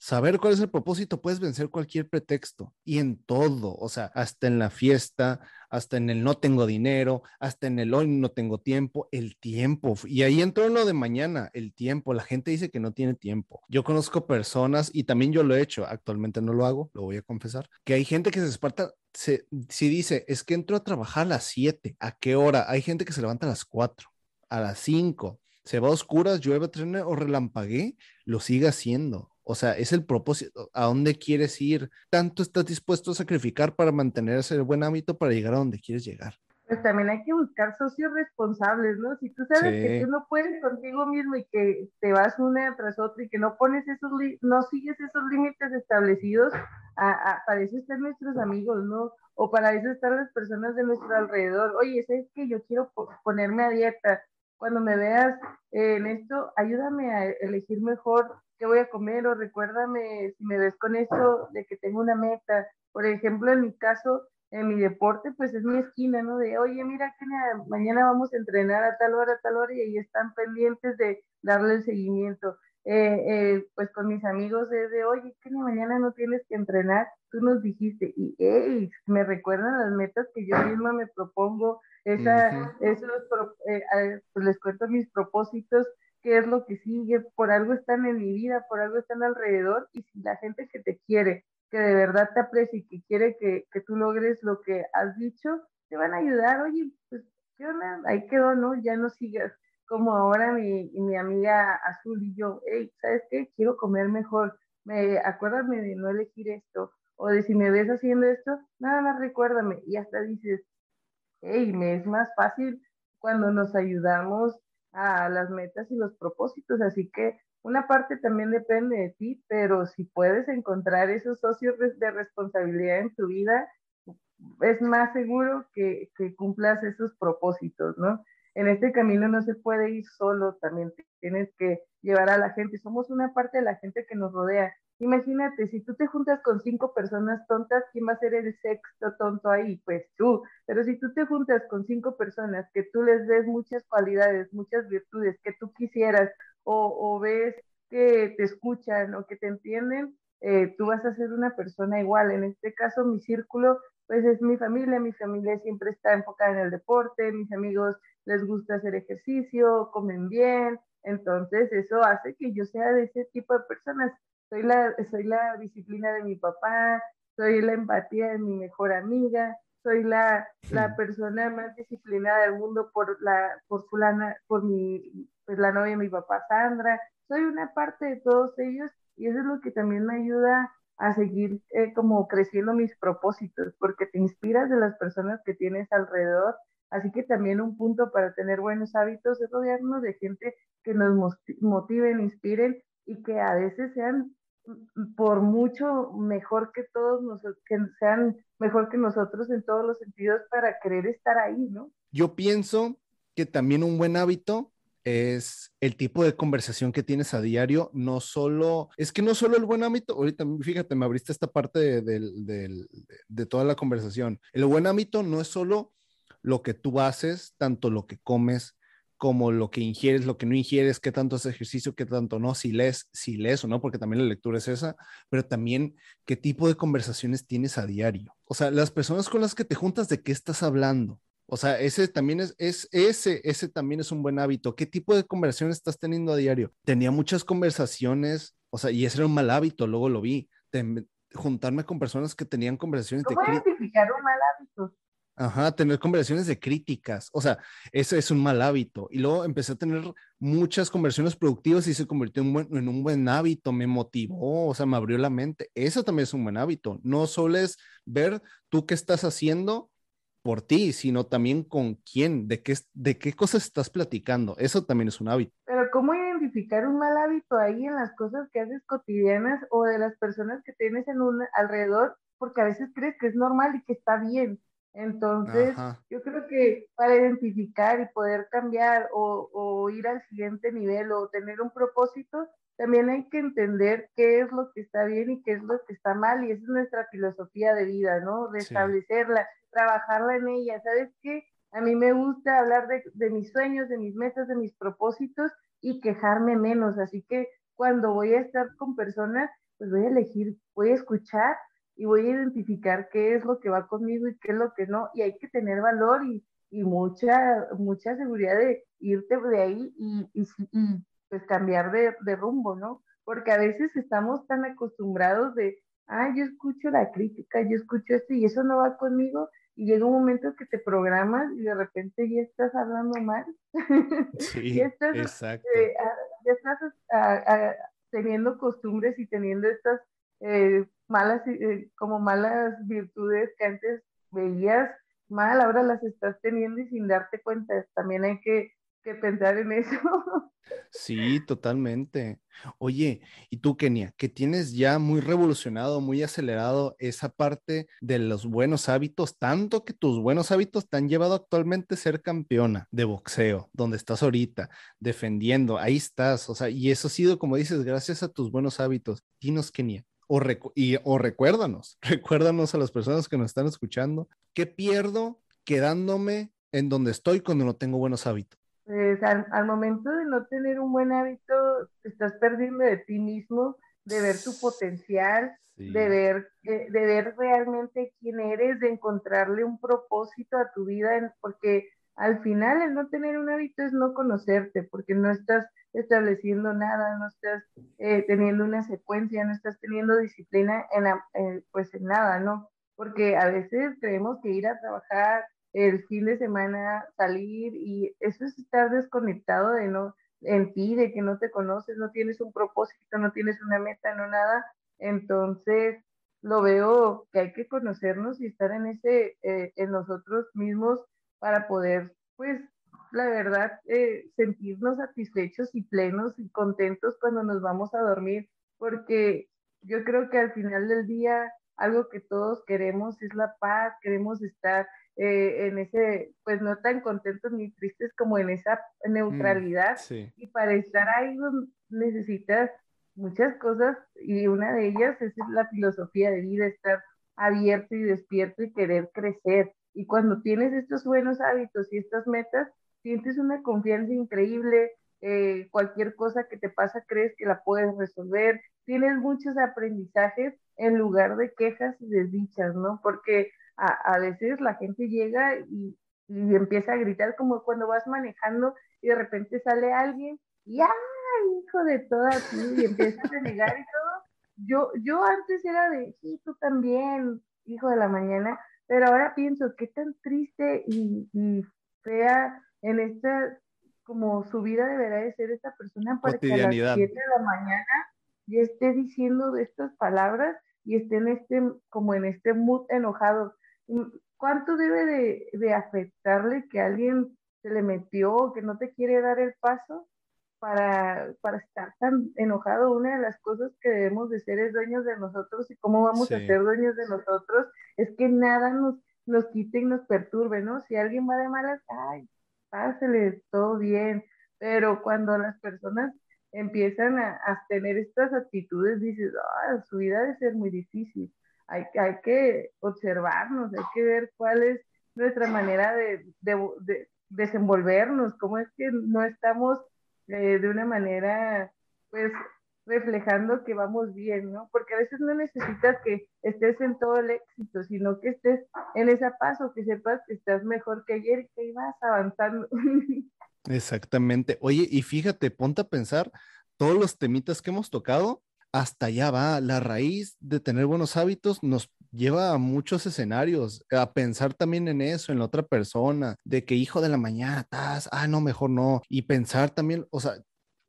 Saber cuál es el propósito, puedes vencer cualquier pretexto y en todo, o sea, hasta en la fiesta, hasta en el no tengo dinero, hasta en el hoy no tengo tiempo, el tiempo. Y ahí entró en lo de mañana, el tiempo. La gente dice que no tiene tiempo. Yo conozco personas y también yo lo he hecho, actualmente no lo hago, lo voy a confesar, que hay gente que se esparta, si dice, es que entro a trabajar a las 7, ¿a qué hora? Hay gente que se levanta a las 4, a las 5, se va a oscuras, llueve, trene o relampaguee, lo sigue haciendo. O sea, es el propósito, a dónde quieres ir, tanto estás dispuesto a sacrificar para mantener ese buen hábito para llegar a donde quieres llegar. Pues también hay que buscar socios responsables, ¿no? Si tú sabes que tú no puedes contigo mismo y que te vas una tras otra y que no pones esos, no sigues esos límites establecidos, a, para eso están nuestros amigos, ¿no? O para eso están las personas de nuestro alrededor. Oye, ¿sabes que yo quiero ponerme a dieta? Cuando me veas en esto, ayúdame a elegir mejor qué voy a comer o recuérdame si me ves con eso de que tengo una meta. Por ejemplo, en mi caso, en mi deporte, pues es mi esquina, ¿no? De, oye, mira que mañana vamos a entrenar a tal hora, a tal hora, y ahí están pendientes de darle el seguimiento. Eh, eh, pues con mis amigos es de, oye, que mañana no tienes que entrenar, tú nos dijiste, y hey, me recuerdan las metas que yo misma me propongo, esa, esos, eh, pues les cuento mis propósitos qué es lo que sigue, por algo están en mi vida, por algo están alrededor, y si la gente que te quiere, que de verdad te aprecia y que quiere que, que tú logres lo que has dicho, te van a ayudar, oye, pues, ¿qué onda? Ahí quedó, ¿no? Ya no sigas. Como ahora mi, mi amiga Azul y yo, hey, ¿sabes qué? Quiero comer mejor, me, acuérdame de no elegir esto, o de si me ves haciendo esto, nada más recuérdame, y hasta dices, hey, me es más fácil cuando nos ayudamos a las metas y los propósitos. Así que una parte también depende de ti, pero si puedes encontrar esos socios de responsabilidad en tu vida, es más seguro que, que cumplas esos propósitos, ¿no? En este camino no se puede ir solo, también tienes que llevar a la gente. Somos una parte de la gente que nos rodea Imagínate, si tú te juntas con cinco personas tontas, ¿quién va a ser el sexto tonto ahí? Pues tú. Pero si tú te juntas con cinco personas que tú les ves muchas cualidades, muchas virtudes que tú quisieras, o, ves que te escuchan o que te entienden, eh, tú vas a ser una persona igual. En este caso, mi círculo, pues es mi familia. Mi familia siempre está enfocada en el deporte, mis amigos les gusta hacer ejercicio, comen bien, Entonces, eso hace que yo sea de ese tipo de personas. Soy la, soy la disciplina de mi papá, soy la empatía de mi mejor amiga, soy la, la persona más disciplinada del mundo por la, por fulana, por mi, pues la novia de mi papá Sandra. Soy una parte de todos ellos y eso es lo que también me ayuda a seguir eh, como creciendo mis propósitos, porque te inspiras de las personas que tienes alrededor. Así que también un punto para tener buenos hábitos es rodearnos de gente que nos motiven, inspiren y que a veces sean por mucho mejor que todos nosotros, que sean mejor que nosotros en todos los sentidos para querer estar ahí, ¿no? Yo pienso que también un buen hábito es el tipo de conversación que tienes a diario, no solo, es que no solo el buen hábito, ahorita fíjate, me abriste esta parte de, de toda la conversación, el buen hábito no es solo lo que tú haces, tanto lo que comes, como lo que ingieres, lo que no ingieres, qué tanto es ejercicio, qué tanto no, si lees, si lees o no, porque también la lectura es esa, pero también qué tipo de conversaciones tienes a diario. O sea, las personas con las que te juntas, ¿de qué estás hablando? O sea, ese también es, es ese, ese también es un buen hábito. ¿Qué tipo de conversaciones estás teniendo a diario? Tenía muchas conversaciones, o sea, y ese era un mal hábito, luego lo vi, juntarme con personas que tenían conversaciones ¿Cómo de identificar un mal hábito? Ajá, tener conversaciones de críticas. O sea, ese es un mal hábito. Y luego empecé a tener muchas conversaciones productivas y se convirtió en, en, un buen hábito. Me motivó, o sea, me abrió la mente. Eso también es un buen hábito. No solo es ver tú qué estás haciendo por ti, sino también con quién, de qué, de qué cosas estás platicando. Eso también es un hábito. Pero ¿cómo identificar un mal hábito ahí en las cosas que haces cotidianas o de las personas que tienes en un alrededor? Porque a veces crees que es normal y que está bien entonces, yo creo que para identificar y poder cambiar o, ir al siguiente nivel o tener un propósito, también hay que entender qué es lo que está bien y qué es lo que está mal, y esa es nuestra filosofía de vida, ¿no? De establecerla, trabajarla en ella. ¿Sabes qué? A mí me gusta hablar de, de mis sueños, de mis metas, de mis propósitos y quejarme menos. Así que cuando voy a estar con personas, pues voy a elegir, voy a escuchar y voy a identificar qué es lo que va conmigo y qué es lo que no, y hay que tener valor y, y mucha, mucha seguridad de irte de ahí y, y, pues cambiar de, de, rumbo, ¿no? Porque a veces estamos tan acostumbrados de, ah, yo escucho la crítica, yo escucho esto y eso no va conmigo, y llega un momento que te programas y de repente ya estás hablando mal. [laughs] Sí, ya estás, exacto. Eh, ah, ya estás ah, ah, teniendo costumbres y teniendo estas eh, malas, eh, como malas virtudes que antes veías mal, ahora las estás teniendo y sin darte cuenta. También hay que, que pensar en eso. [laughs] Sí, totalmente. Oye, y tú, Kenia, que tienes ya muy revolucionado, muy acelerado esa parte de los buenos hábitos, tanto que tus buenos hábitos te han llevado actualmente a ser campeona de boxeo, donde estás ahorita, defendiendo, ahí estás, o sea, y eso ha sido, como dices, gracias a tus buenos hábitos. Dinos, Kenia, o, y, o recuérdanos, [laughs] recuérdanos a las personas que nos están escuchando, ¿qué pierdo quedándome en donde estoy cuando no tengo buenos hábitos? Pues al, momento de no tener un buen hábito, te estás perdiendo de ti mismo, de ver tu potencial, de, ver, de, de, ver realmente quién eres, de encontrarle un propósito a tu vida, porque al final el no tener un hábito es no conocerte, porque no estás estableciendo nada, no estás eh, teniendo una secuencia, no estás teniendo disciplina en, pues en nada, ¿no? Porque a veces creemos que ir a trabajar el fin de semana, salir y eso es estar desconectado de no en ti, de que no te conoces, no tienes un propósito, no tienes una meta, no nada. Entonces, lo veo que hay que conocernos y estar en ese, eh, en nosotros mismos para poder, pues, la verdad, eh, sentirnos satisfechos y plenos y contentos cuando nos vamos a dormir, porque yo creo que al final del día algo que todos queremos es la paz, queremos estar eh, en ese, pues no tan contentos ni tristes como en esa neutralidad. Y para estar ahí necesitas muchas cosas y una de ellas es la filosofía de vida, estar abierto y despierto y querer crecer. Y cuando tienes estos buenos hábitos y estas metas, sientes una confianza increíble, eh, cualquier cosa que te pasa crees que la puedes resolver, tienes muchos aprendizajes en lugar de quejas y desdichas, ¿no? Porque a, veces la gente llega y, y, empieza a gritar como cuando vas manejando y de repente sale alguien y ¡ay, hijo de todas! y empiezas a negar y todo. Yo, yo antes era de, sí, tú también, hijo de la mañana, pero ahora pienso, qué tan triste y, y fea en esta, como su vida deberá de ser esta persona para que a las 7 de la mañana ya esté diciendo estas palabras y esté en este, como en este mood enojado. ¿Cuánto debe de, de afectarle que alguien se le metió, que no te quiere dar el paso para, para estar tan enojado? Una de las cosas que debemos de ser es dueños de nosotros y cómo vamos a ser dueños de nosotros es que nada nos, nos quite y nos perturbe, ¿no? Si alguien va de malas, ay, pásele, todo bien, pero cuando las personas empiezan a, tener estas actitudes, dices, ah, su vida debe ser muy difícil. Hay, hay que observarnos, hay que ver cuál es nuestra manera de, desenvolvernos, cómo es que no estamos eh, de una manera, pues, reflejando que vamos bien, ¿no? Porque a veces no necesitas que estés en todo el éxito, sino que estés en ese paso, que sepas que estás mejor que ayer y que vas avanzando. [laughs] Exactamente. Oye, y fíjate, ponte a pensar todos los temitas que hemos tocado, hasta allá va. La raíz de tener buenos hábitos nos lleva a muchos escenarios, a pensar también en eso, en la otra persona, de que hijo de la mañana estás, ah, no, mejor no. Y pensar también, o sea,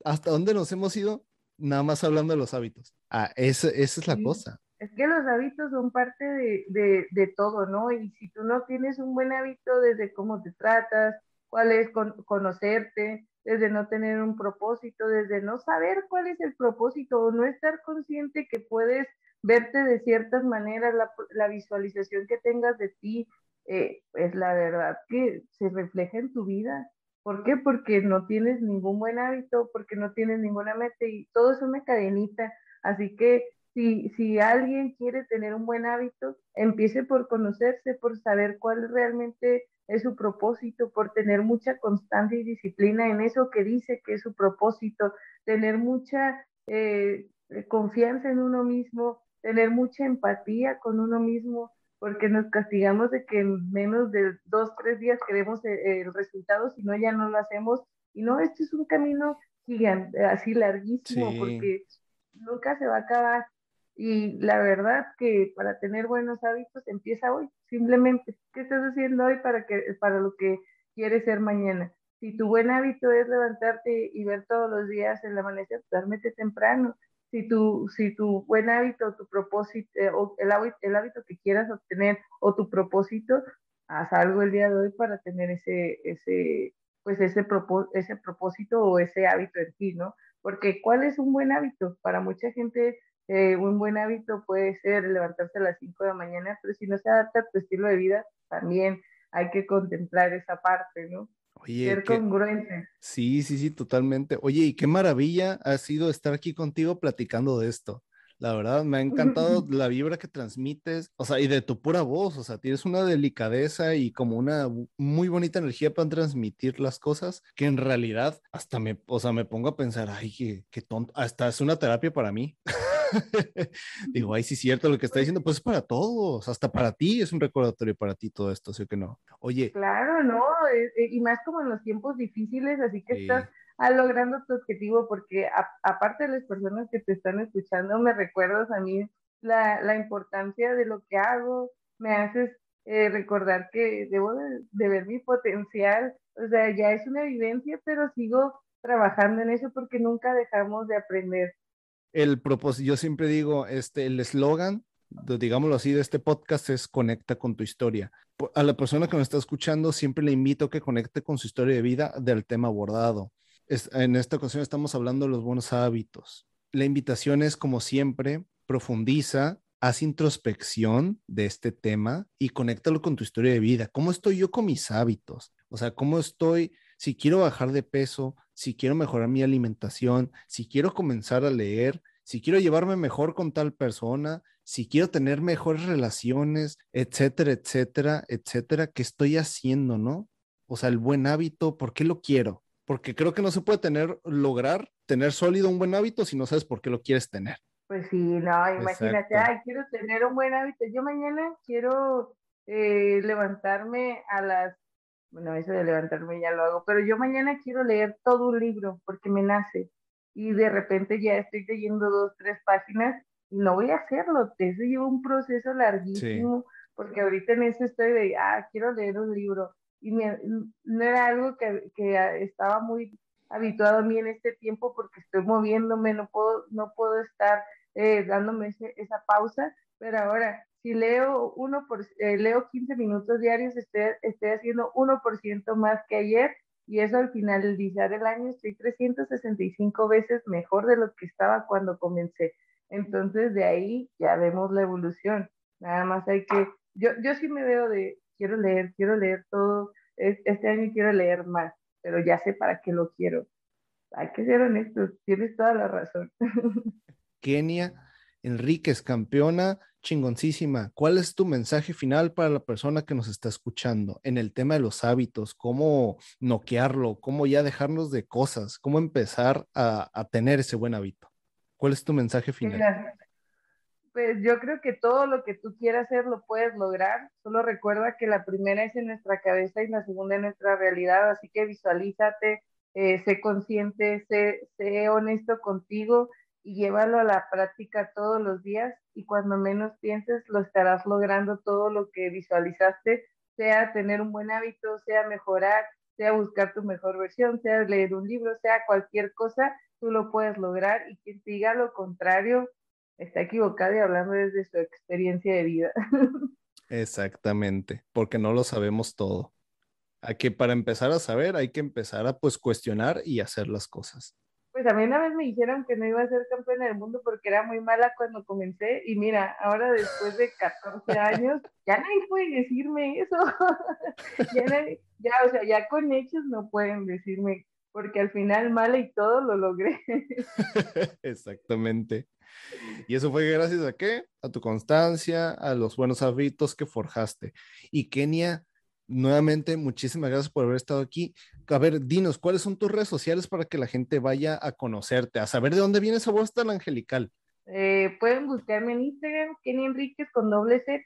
¿hasta dónde nos hemos ido? Nada más hablando de los hábitos. Ah, esa, esa es la cosa. Es que los hábitos son parte de, de, de, todo, ¿no? Y si tú no tienes un buen hábito desde cómo te tratas, cuál es conocerte, desde no tener un propósito, desde no saber cuál es el propósito o no estar consciente que puedes verte de ciertas maneras, la, visualización que tengas de ti, eh, es la verdad que se refleja en tu vida. ¿Por qué? Porque no tienes ningún buen hábito, porque no tienes ninguna meta y todo es una cadenita. Así que si, si alguien quiere tener un buen hábito, empiece por conocerse, por saber cuál realmente es su propósito, por tener mucha constancia y disciplina en eso que dice que es su propósito, tener mucha eh, confianza en uno mismo, tener mucha empatía con uno mismo, porque nos castigamos de que en menos de dos, tres días queremos eh, el, resultado, si no ya no lo hacemos. Y no, este es un camino gigante, así larguísimo, porque nunca se va a acabar. Y la verdad que para tener buenos hábitos empieza hoy, simplemente. ¿Qué estás haciendo hoy para, que, para lo que quieres ser mañana? Si tu buen hábito es levantarte y ver todos los días el amanecer, duérmete temprano si tu, si tu buen hábito, tu propósito, eh, o el hábito, el hábito que quieras obtener o tu propósito, haz algo el día de hoy para tener ese, ese, pues ese, ese propósito o ese hábito en ti, ¿no? Porque ¿cuál es un buen hábito? Para mucha gente eh, un buen hábito puede ser levantarse a las 5 de la mañana, pero si no se adapta a tu estilo de vida, también hay que contemplar esa parte, ¿no? Oye, ser congruente. Sí, sí, sí, totalmente. Oye, y qué maravilla ha sido estar aquí contigo platicando de esto. La verdad, me ha encantado [laughs] la vibra que transmites, o sea, y de tu pura voz, o sea, tienes una delicadeza y como una muy bonita energía para transmitir las cosas que en realidad hasta me, o sea, me pongo a pensar, ay, qué, qué tonto, hasta es una terapia para mí. [laughs] Digo, ay, sí es cierto lo que está diciendo, pues es para todos, hasta para ti es un recordatorio para ti todo esto, ¿sí o que no? Oye. Claro, no, eh, eh, y más como en los tiempos difíciles, así que estás logrando tu objetivo, porque aparte de las personas que te están escuchando, me recuerdas a mí la, la importancia de lo que hago, me haces eh, recordar que debo de, de ver mi potencial, o sea, ya es una vivencia, pero sigo trabajando en eso porque nunca dejamos de aprender el propósito, yo siempre digo, este, el eslogan, digámoslo así, de este podcast es conecta con tu historia. A la persona que me está escuchando, siempre le invito a que conecte con su historia de vida del tema abordado. en esta ocasión estamos hablando de los buenos hábitos. La invitación es, como siempre, profundiza, haz introspección de este tema y conéctalo con tu historia de vida. ¿Cómo estoy yo con mis hábitos? O sea, ¿cómo estoy si quiero bajar de peso, si quiero mejorar mi alimentación, si quiero comenzar a leer, si quiero llevarme mejor con tal persona, si quiero tener mejores relaciones, etcétera, etcétera, etcétera, ¿qué estoy haciendo, no? O sea, el buen hábito, ¿por qué lo quiero? Porque creo que no se puede tener, lograr tener sólido un buen hábito si no sabes por qué lo quieres tener. Pues sí, no, imagínate, ay, quiero tener un buen hábito. Yo mañana quiero eh, levantarme a las bueno, eso de levantarme ya lo hago, pero yo mañana quiero leer todo un libro porque me nace y de repente ya estoy leyendo dos, tres páginas y no voy a hacerlo, eso lleva un proceso larguísimo porque ahorita en eso estoy de, ah, quiero leer un libro y no era algo que, que estaba muy habituado a mí en este tiempo porque estoy moviéndome, no puedo, no puedo estar eh, dándome esa pausa, pero ahora si leo uno por, eh, leo 15 minutos diarios, estoy, estoy haciendo 1% más que ayer y eso al finalizar el año estoy 365 veces mejor de lo que estaba cuando comencé. Entonces de ahí ya vemos la evolución. Nada más hay que, yo, yo sí me veo de, quiero leer, quiero leer todo, este año quiero leer más, pero ya sé para qué lo quiero. Hay que ser honestos, tienes toda la razón. [laughs] Kenia Enríquez, campeona chingoncísima. ¿Cuál es tu mensaje final para la persona que nos está escuchando en el tema de los hábitos? ¿Cómo noquearlo? ¿Cómo ya dejarnos de cosas? ¿Cómo empezar a, tener ese buen hábito? ¿Cuál es tu mensaje final? Pues yo creo que todo lo que tú quieras hacer lo puedes lograr. Solo recuerda que la primera es en nuestra cabeza y la segunda en nuestra realidad. Así que visualízate, eh, sé consciente, sé, sé honesto contigo y llévalo a la práctica todos los días y cuando menos pienses lo estarás logrando todo lo que visualizaste, sea tener un buen hábito, sea mejorar, sea buscar tu mejor versión, sea leer un libro, sea cualquier cosa, tú lo puedes lograr y quien diga lo contrario está equivocado y hablando desde su experiencia de vida. [laughs] Exactamente, porque no lo sabemos todo. Hay que para empezar a saber, hay que empezar a pues cuestionar y hacer las cosas. Pues a mí una vez me dijeron que no iba a ser campeona del mundo porque era muy mala cuando comencé y mira, ahora después de 14 años, ya nadie puede decirme eso. [laughs] ya, ya, o sea, ya con hechos no pueden decirme porque al final mala y todo lo logré. [laughs] Exactamente. Y eso fue gracias a qué? A tu constancia, a los buenos hábitos que forjaste. Y Kenia, nuevamente, muchísimas gracias por haber estado aquí. A ver, dinos, ¿cuáles son tus redes sociales para que la gente vaya a conocerte, a saber de dónde viene esa voz tan angelical? Eh, pueden buscarme en Instagram, Kenny Enríquez con doble Z,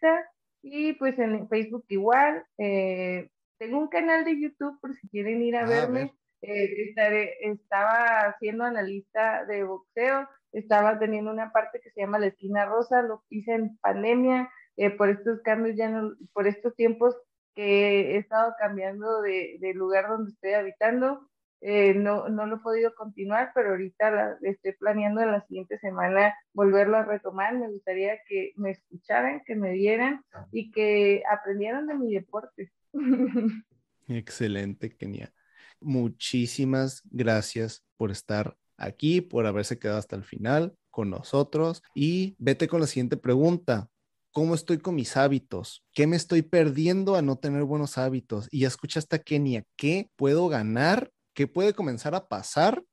y pues en Facebook igual. Eh, tengo un canal de YouTube por si quieren ir a ah, verme. Eh, estaré, estaba haciendo analista de boxeo, estaba teniendo una parte que se llama la esquina rosa, lo hice en pandemia, por estos cambios ya no, por estos tiempos que he estado cambiando de, lugar donde estoy habitando. Eh, no, no lo he podido continuar, pero ahorita estoy planeando en la siguiente semana volverlo a retomar. Me gustaría que me escucharan, que me vieran y que aprendieran de mi deporte. [laughs] Excelente, Kenia. Muchísimas gracias por estar aquí, por haberse quedado hasta el final con nosotros. Y vete con la siguiente pregunta cómo estoy con mis hábitos, qué me estoy perdiendo a no tener buenos hábitos. Y ya escuchaste a Kenia, ¿qué puedo ganar? ¿Qué puede comenzar a pasar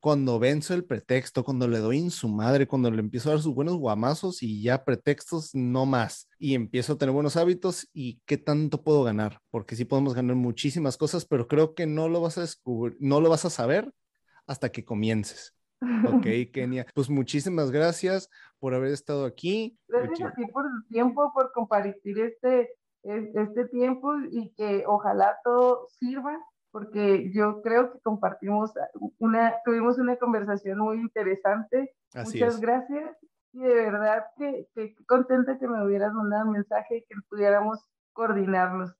cuando venzo el pretexto, cuando le doy en su madre, cuando le empiezo a dar sus buenos guamazos y ya pretextos no más? Y empiezo a tener buenos hábitos y qué tanto puedo ganar, porque sí podemos ganar muchísimas cosas, pero creo que no lo vas a descubrir, no lo vas a saber hasta que comiences. Ok, [laughs] Kenia. Pues muchísimas gracias por haber estado aquí. Gracias a ti por el tiempo, por compartir este, este tiempo y que ojalá todo sirva, porque yo creo que compartimos una, tuvimos una conversación muy interesante. Muchas gracias. Y de verdad que, que contenta que me hubieras mandado un mensaje y que pudiéramos coordinarnos.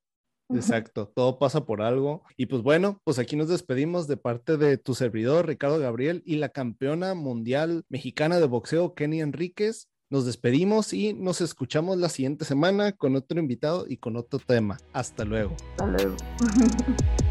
Exacto, todo pasa por algo. Y pues bueno, pues aquí nos despedimos de parte de tu servidor, Ricardo Gabriel, y la campeona mundial mexicana de boxeo, Kenny Enríquez. Nos despedimos y nos escuchamos la siguiente semana con otro invitado y con otro tema. Hasta luego. Hasta luego. [laughs]